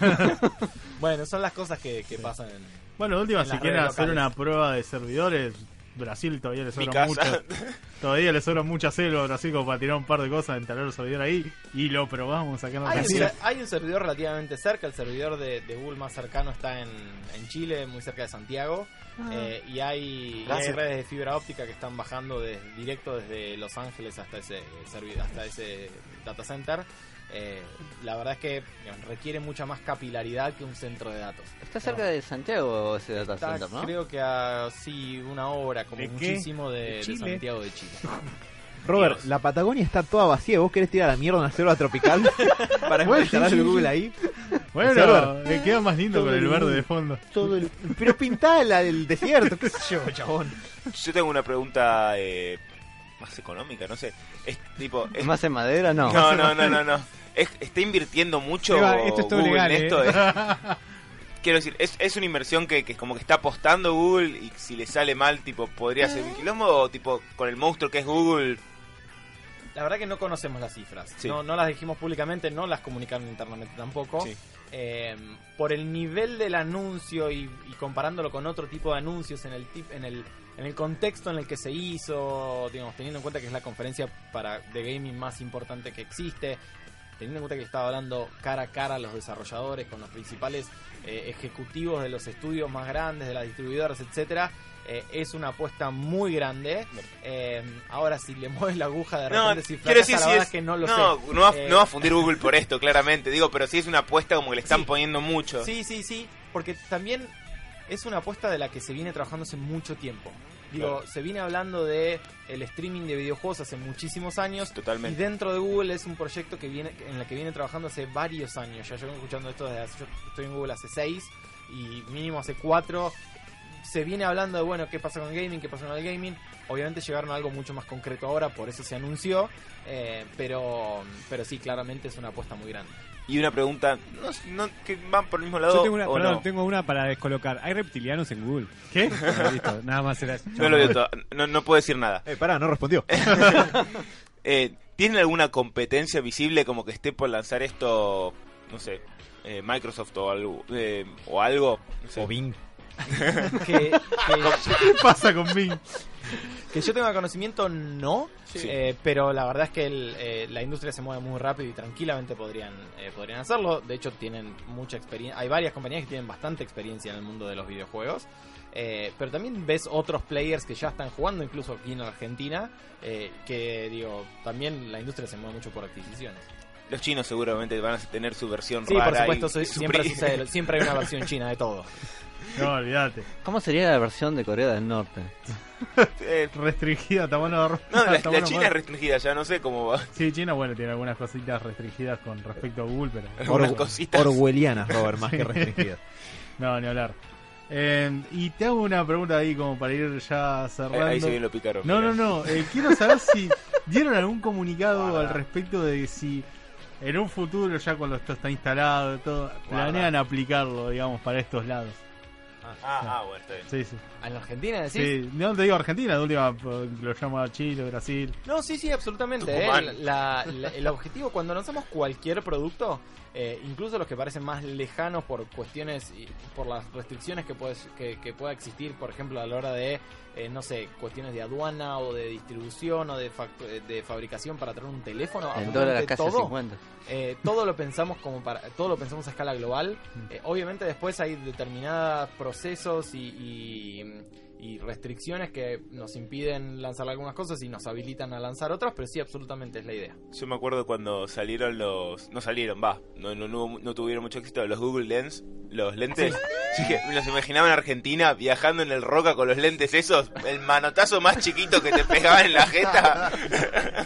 bueno, son las cosas que, que pasan en... Bueno, última, en si quieren hacer locales. una prueba de servidores, Brasil todavía le sobra mucho. Todavía le sobra mucha selva a Brasil como para tirar un par de cosas, instalar el servidor ahí y lo probamos acá en Hay un, hay un servidor relativamente cerca, el servidor de, de Google más cercano está en, en Chile, muy cerca de Santiago. eh, y, hay, y hay redes de fibra óptica que están bajando de- directo desde Los Ángeles hasta ese, hasta ese data center. Eh, la verdad es que digamos, requiere mucha más capilaridad que un centro de datos. Está cerca de Santiago ese data Está, center, ¿no? Creo que a sí, una hora, como ¿De muchísimo de, ¿De de? Santiago de Chile. Robert, Dios. la Patagonia está toda vacía. ¿Vos querés tirar a la mierda una selva tropical? Para Bueno, instalar sí, el sí, Google ahí. Bueno, eh, queda más lindo Todo con el el verde de fondo. Todo el... Pero pintala el desierto, qué sé yo, chabón. Yo tengo una pregunta eh, más económica, no sé. Es tipo. es- ¿Más en madera? No. no, no, no, no, no. Es- está invirtiendo mucho Seba, esto es todo Google legal, en ¿eh? esto. es- quiero decir, es, es una inversión que, que como que está apostando Google y si le sale mal, tipo, podría ser un quilombo o tipo, con el monstruo que es Google. La verdad que no conocemos las cifras. Sí. No, no las dijimos públicamente, no las comunicaron internamente tampoco. Sí. Eh, por el nivel del anuncio y, y comparándolo con otro tipo de anuncios en el tip, en el en el contexto en el que se hizo, digamos, teniendo en cuenta que es la conferencia para de gaming más importante que existe, teniendo en cuenta que estaba hablando cara a cara a los desarrolladores con los principales eh, ejecutivos de los estudios más grandes, de las distribuidoras, etcétera, eh, es una apuesta muy grande. Eh, ahora, si le mueves la aguja de No, repente, si quiero decir la si verdad es. es que no lo no, sé. no va, Eh, no va a fundir Google por esto, claramente. Digo, pero sí es una apuesta como que le están Sí. poniendo mucho. Sí, sí, sí, porque también es una apuesta de la que se viene trabajando hace mucho tiempo. Digo, Claro. se viene hablando de el streaming de videojuegos hace muchísimos años y Totalmente. dentro de Google es un proyecto que viene en la que viene trabajando hace varios años. Ya llevo escuchando esto desde hace, yo estoy en Google hace seis y mínimo hace cuatro. Se viene hablando de bueno qué pasa con el gaming, qué pasa con el gaming. Obviamente llegaron a algo mucho más concreto ahora, por eso se anunció. eh, pero, pero sí, claramente es una apuesta muy grande. Y una pregunta, no, no, que van por el mismo lado Yo tengo una, o perdón, no. tengo una para descolocar. ¿Hay reptilianos en Google? ¿Qué? Bueno, listo, nada más era eso. No lo veo todo, no, no puedo decir nada. Eh, pará, no respondió. Eh, ¿Tienen alguna competencia visible como que esté por lanzar esto, no sé, eh, Microsoft o algo? eh, o algo no sé. O Bing. ¿Qué pasa con Bing? que yo tenga conocimiento, no. Sí. Eh, pero la verdad es que el, eh, la industria se mueve muy rápido y tranquilamente podrían, eh, podrían hacerlo. De hecho, tienen mucha experiencia. Hay varias compañías que tienen bastante experiencia en el mundo de los videojuegos. Eh, pero también ves otros players que ya están jugando, incluso aquí en Argentina, eh, que digo, también la industria se mueve mucho por adquisiciones. Los chinos seguramente van a tener su versión Sí, rara. por supuesto, y- sucede, siempre hay una versión china de todo. No, olvídate. ¿Cómo sería la versión de Corea del Norte? Eh, Restringida, tamaño de no, la, China es restringida, ya no sé cómo va. Sí, China, bueno, tiene algunas cositas restringidas con respecto a Google, pero. Algunas cositas. Orwellianas, Robert, más Sí. que restringidas. No, ni hablar. Eh, y te hago una pregunta ahí como para ir ya Ahí, cerrando. ahí se bien lo picaron. No, mirá. no, no. eh, quiero saber si dieron algún comunicado al respecto de si en un futuro, ya cuando esto está instalado y todo, planean aplicarlo, digamos, para estos lados. Ah, ah, bueno, está bien. Sí, sí. ¿En Argentina decís? Sí, no te digo Argentina, de última eh, lo llama Chile, Brasil. No, sí, sí, absolutamente. ¿eh? La- la- el objetivo cuando lanzamos cualquier producto, eh, incluso los que parecen más lejanos por cuestiones y por las restricciones que, puedes, que, que pueda existir, por ejemplo, a la hora de, eh, no sé, cuestiones de aduana o de distribución o de, fact- de fabricación para traer un teléfono, El dólar a absolutamente casi todo. 50. Eh, todo lo pensamos como para todo lo pensamos a escala global Eh, obviamente después hay determinados procesos y, y- y restricciones que nos impiden lanzar algunas cosas y nos habilitan a lanzar otras pero sí absolutamente es la idea Yo me acuerdo cuando salieron los. No salieron, va. No, no, no, no tuvieron mucho éxito los Google Lens, los lentes. Yo dije, me los imaginaba en Argentina viajando en el Roca con los lentes esos. El manotazo más chiquito que te pegaban en la jeta.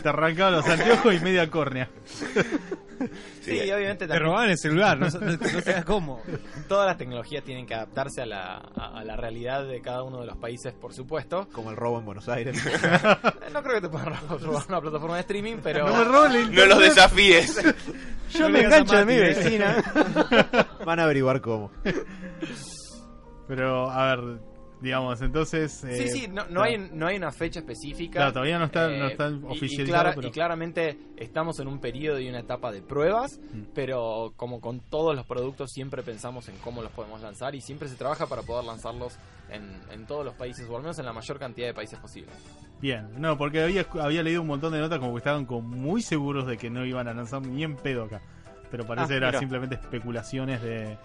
Te arrancaban los anteojos y media córnea. sí, y obviamente Te también robaban el celular, no, no, no sabes cómo. todas las tecnologías tienen que adaptarse a la, a, a la realidad de cada uno de los países por supuesto Como el robo en Buenos Aires. No creo que te puedan ro- robar una plataforma de streaming pero No me roben el No los desafíes. Yo me engancho de mi vecina. Van a averiguar cómo. Pero, a ver, digamos, entonces. eh, Sí, sí, no, no, hay, no hay una fecha específica. Claro, todavía no está- no está y oficializado, clara- pero- Y claramente estamos en un periodo y una etapa de pruebas, Mm. pero como con todos los productos siempre pensamos en cómo los podemos lanzar y siempre se trabaja para poder lanzarlos en, en todos los países, o al menos en la mayor cantidad de países posible. Bien, no, porque había, había leído un montón de notas como que estaban como muy seguros de que no iban a lanzar ni en pedo acá. Pero parece Ah, era simplemente especulaciones de,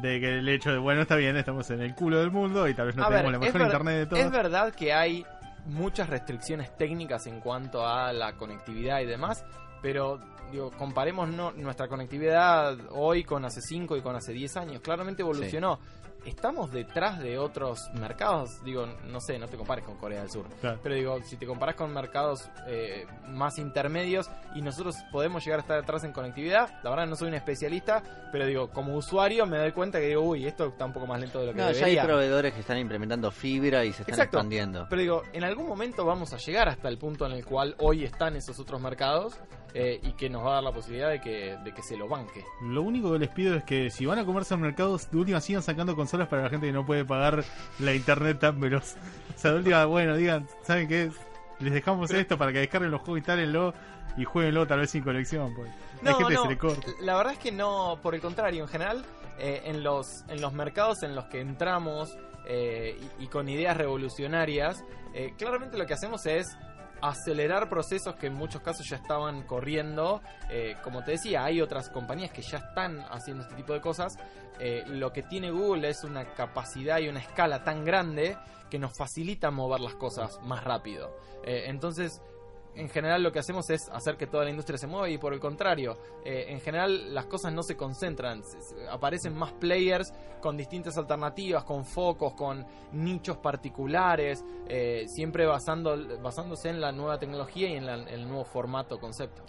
de que el hecho de, bueno, está bien, estamos en el culo del mundo y tal vez no A ver, tenemos la es mejor ver- internet de todo. Es verdad que hay muchas restricciones técnicas en cuanto a la conectividad y demás, pero digo, comparemos no- nuestra conectividad hoy con hace 5 y con hace 10 años. Claramente evolucionó. Estamos detrás de otros mercados, digo, no sé, no te compares con Corea del Sur, Claro. pero digo, si te comparas con mercados eh, más intermedios y nosotros podemos llegar a estar detrás en conectividad, la verdad no soy un especialista, pero digo, como usuario me doy cuenta que digo, uy, esto está un poco más lento de lo que No, ya hay debería. proveedores que están implementando fibra y se están Exacto. expandiendo. Pero digo, en algún momento vamos a llegar hasta el punto en el cual hoy están esos otros mercados eh, y que nos va a dar la posibilidad de que, de que se lo banque. Lo único que les pido es que si van a comerse al mercado, de última sigan sacando consolas para la gente que no puede pagar la internet tan veloz. O sea, de última, bueno, digan, ¿saben qué? Les dejamos esto para que descarguen los juegos, instálenlo y jueguenlo tal vez sin conexión. Porque hay No, gente no, se le corta. la verdad es que no, por el contrario, en general, eh, en, los, en los mercados en los que entramos eh, y, y con ideas revolucionarias, eh, claramente lo que hacemos es acelerar procesos que en muchos casos ya estaban corriendo. Eh, como te decía, hay otras compañías que ya están haciendo este tipo de cosas. Eh, lo que tiene Google es una capacidad y una escala tan grande que nos facilita mover las cosas más rápido. Eh, entonces, en general lo que hacemos es hacer que toda la industria se mueva y por el contrario, eh, en general las cosas no se concentran, aparecen más players con distintas alternativas, con focos, con nichos particulares, eh, siempre basando, basándose en la nueva tecnología y en, la- en el nuevo formato, concepto.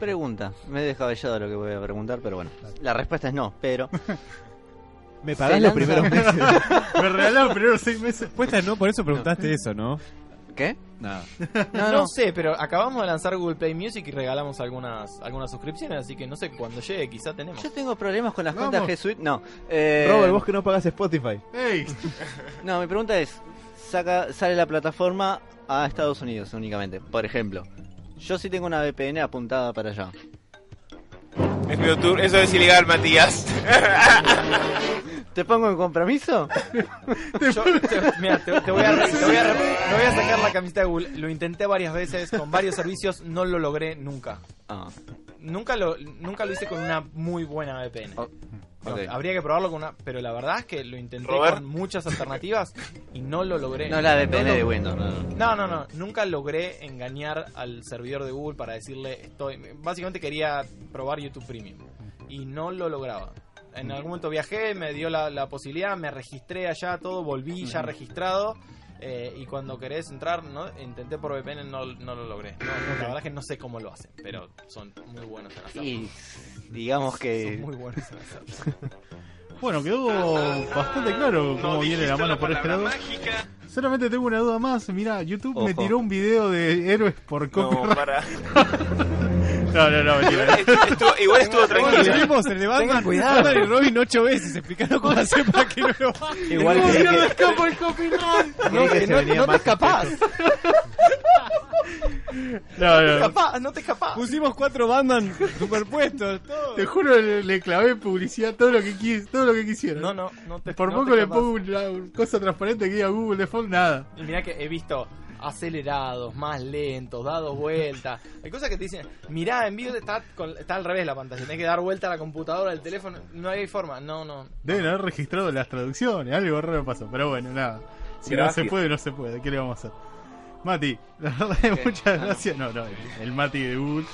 Pregunta, me he descabellado lo que voy a preguntar, pero bueno, la respuesta es no, pero Me pagás los primeros meses. Me regalaron primero seis meses. Respuesta no, por eso preguntaste eso, ¿no? ¿Qué? Nada. No, No, no. sé, pero acabamos de lanzar Google Play Music y regalamos algunas algunas suscripciones, así que no sé cuando llegue, quizá tenemos. Yo tengo problemas con las Vamos. cuentas G Suite. No. Eh, Robert, vos que no pagas Spotify. ¡Ey! No, mi pregunta es, saca, sale la plataforma a Estados Unidos únicamente, por ejemplo. Yo sí tengo una VPN apuntada para allá. Es medio tur- Eso es ilegal, Matías. ¿Te pongo en compromiso? Yo, te, mira, te, te voy a, te voy a re- te voy a sacar la camiseta de Google. Lo intenté varias veces con varios servicios, no lo logré nunca. Ah, Nunca lo, nunca lo hice con una muy buena VPN. Oh, No. Habría que probarlo con una, pero la verdad es que lo intenté Robert. con muchas alternativas y no lo logré. no la VPN No lo- de Windows. no, no. No, no, no. Nunca logré engañar al servidor de Google para decirle estoy. Básicamente quería probar YouTube Premium y no lo lograba. En algún momento viajé, me dio la, la posibilidad, me registré allá, todo, volví ya registrado. eh, y cuando querés entrar, ¿no? intenté por VPN, no, no lo logré. No, no, la verdad es que no sé cómo lo hacen, pero son muy buenos en hacerlo. Y digamos Son que... muy buenos en hacerlo. Bueno, quedó bastante claro cómo viene la mano por este lado. Solamente tengo una duda más. Mira, YouTube me tiró un video de héroes por No, copyright. para. No, no, no, mentira. Estuvo- igual estuvo tranquilo. Vimos el de Batman, y Robin ocho veces explicando cómo hacer para que no lo. Igual creí que, escapo el copyright! creí que que se no- venía no te escapás. No, no, no. Capaz, no te escapás. Pusimos cuatro Batman superpuestos, todo. Te juro, le, le clavé publicidad todo lo que quis, todo lo que quisieron. No, no, no te Por no poco te le escapás. pongo una, cosa transparente que diga Google Default, nada. Y mirá que he visto acelerados, más lentos, dados vueltas. Hay cosas que te dicen, mirá, en vivo está, con- está al revés la pantalla, tenés que dar vuelta a la computadora, al teléfono, no hay forma, no, no. Deben haber registrado las traducciones, algo raro pasó. Pero bueno, nada. Si no se puede, no se puede. ¿Qué le vamos a hacer? Mati, la verdad, muchas gracias. No, no, el, el Mati de Google.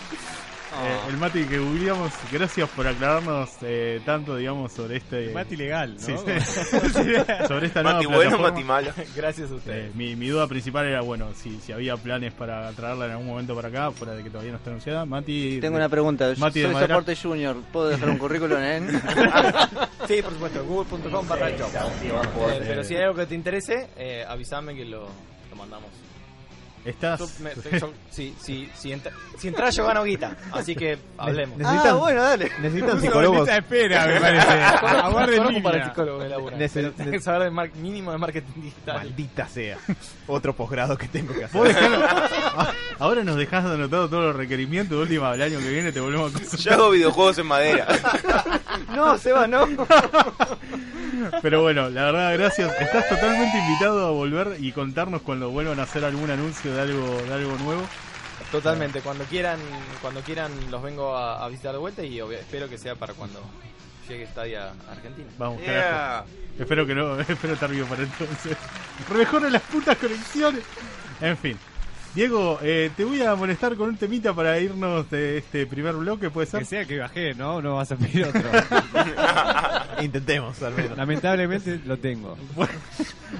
Eh, el Mati que googleamos, gracias por aclararnos eh, tanto, digamos, sobre este. Mati legal, ¿no? Sí, sí. sobre esta nueva Mati bueno. Mati malo. Gracias a Eh, ustedes. mi, mi duda principal era, bueno, si, si había planes para traerla en algún momento para acá, fuera de que todavía no está anunciada. Mati. Tengo una pregunta. Yo Mati de soy madera. soporte junior. ¿Puedo dejar un currículum en...? Sí, por supuesto, google.com barra job. Eh, pero si hay algo que te interese, eh, avísame que lo, lo mandamos. Estás. Yo me- te- yo- si, si, si, entra- si entras yo gano guita, así que hablemos. Necesitan, Ah, bueno, dale. necesitan psicólogos. de espera, me parece. Para el psicólogo que labura, Nece- pero tenés que saber de mar- mínimo de marketing digital. Maldita sea. Otro posgrado que tengo que hacer. Ah, Ahora nos dejás anotado todos los requerimientos. De última, el año que viene te volvemos a Yo consultar. hago videojuegos en madera. No, Seba, no. Pero bueno, la verdad, gracias. Estás totalmente invitado a volver y contarnos cuando vuelvan a hacer algún anuncio de algo, de algo nuevo. Totalmente, cuando quieran, cuando quieran los vengo a, a visitar de vuelta y obvio- espero que sea para cuando llegue Stadia a Argentina. Vamos, Yeah. carajo. Espero que no, espero estar vivo para entonces. Mejoren las putas conexiones. En fin. Diego, eh, te voy a molestar con un temita para irnos de este primer bloque, ¿puede ser? Que sea que bajé, ¿no? No vas a pedir otro. Intentemos, al menos. Lamentablemente lo tengo.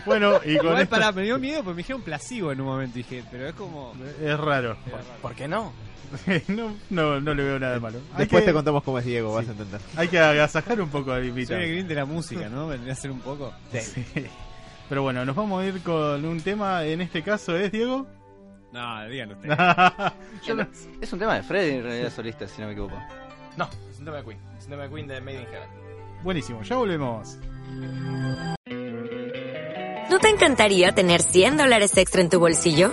Bueno, y con Igual esto- pará, me dio miedo porque me dijeron placebo en un momento. Dije, pero es como. Es raro. ¿Por qué no? no, no, no le veo nada de malo. Después que, te contamos cómo es Diego, vas a entender. hay que agasajar un poco al Soy invitado. el green de la música, ¿no? Vendría a ser un poco. Sí. Pero bueno, nos vamos a ir con un tema. En este caso es Diego. No, díganlo ustedes. No- Es un tema de Freddy en realidad solista, si no me equivoco. No, es un tema de Queen. Es un tema de Queen de Made in Heaven. Buenísimo, ya volvemos. ¿No te encantaría tener 100 dólares extra en tu bolsillo?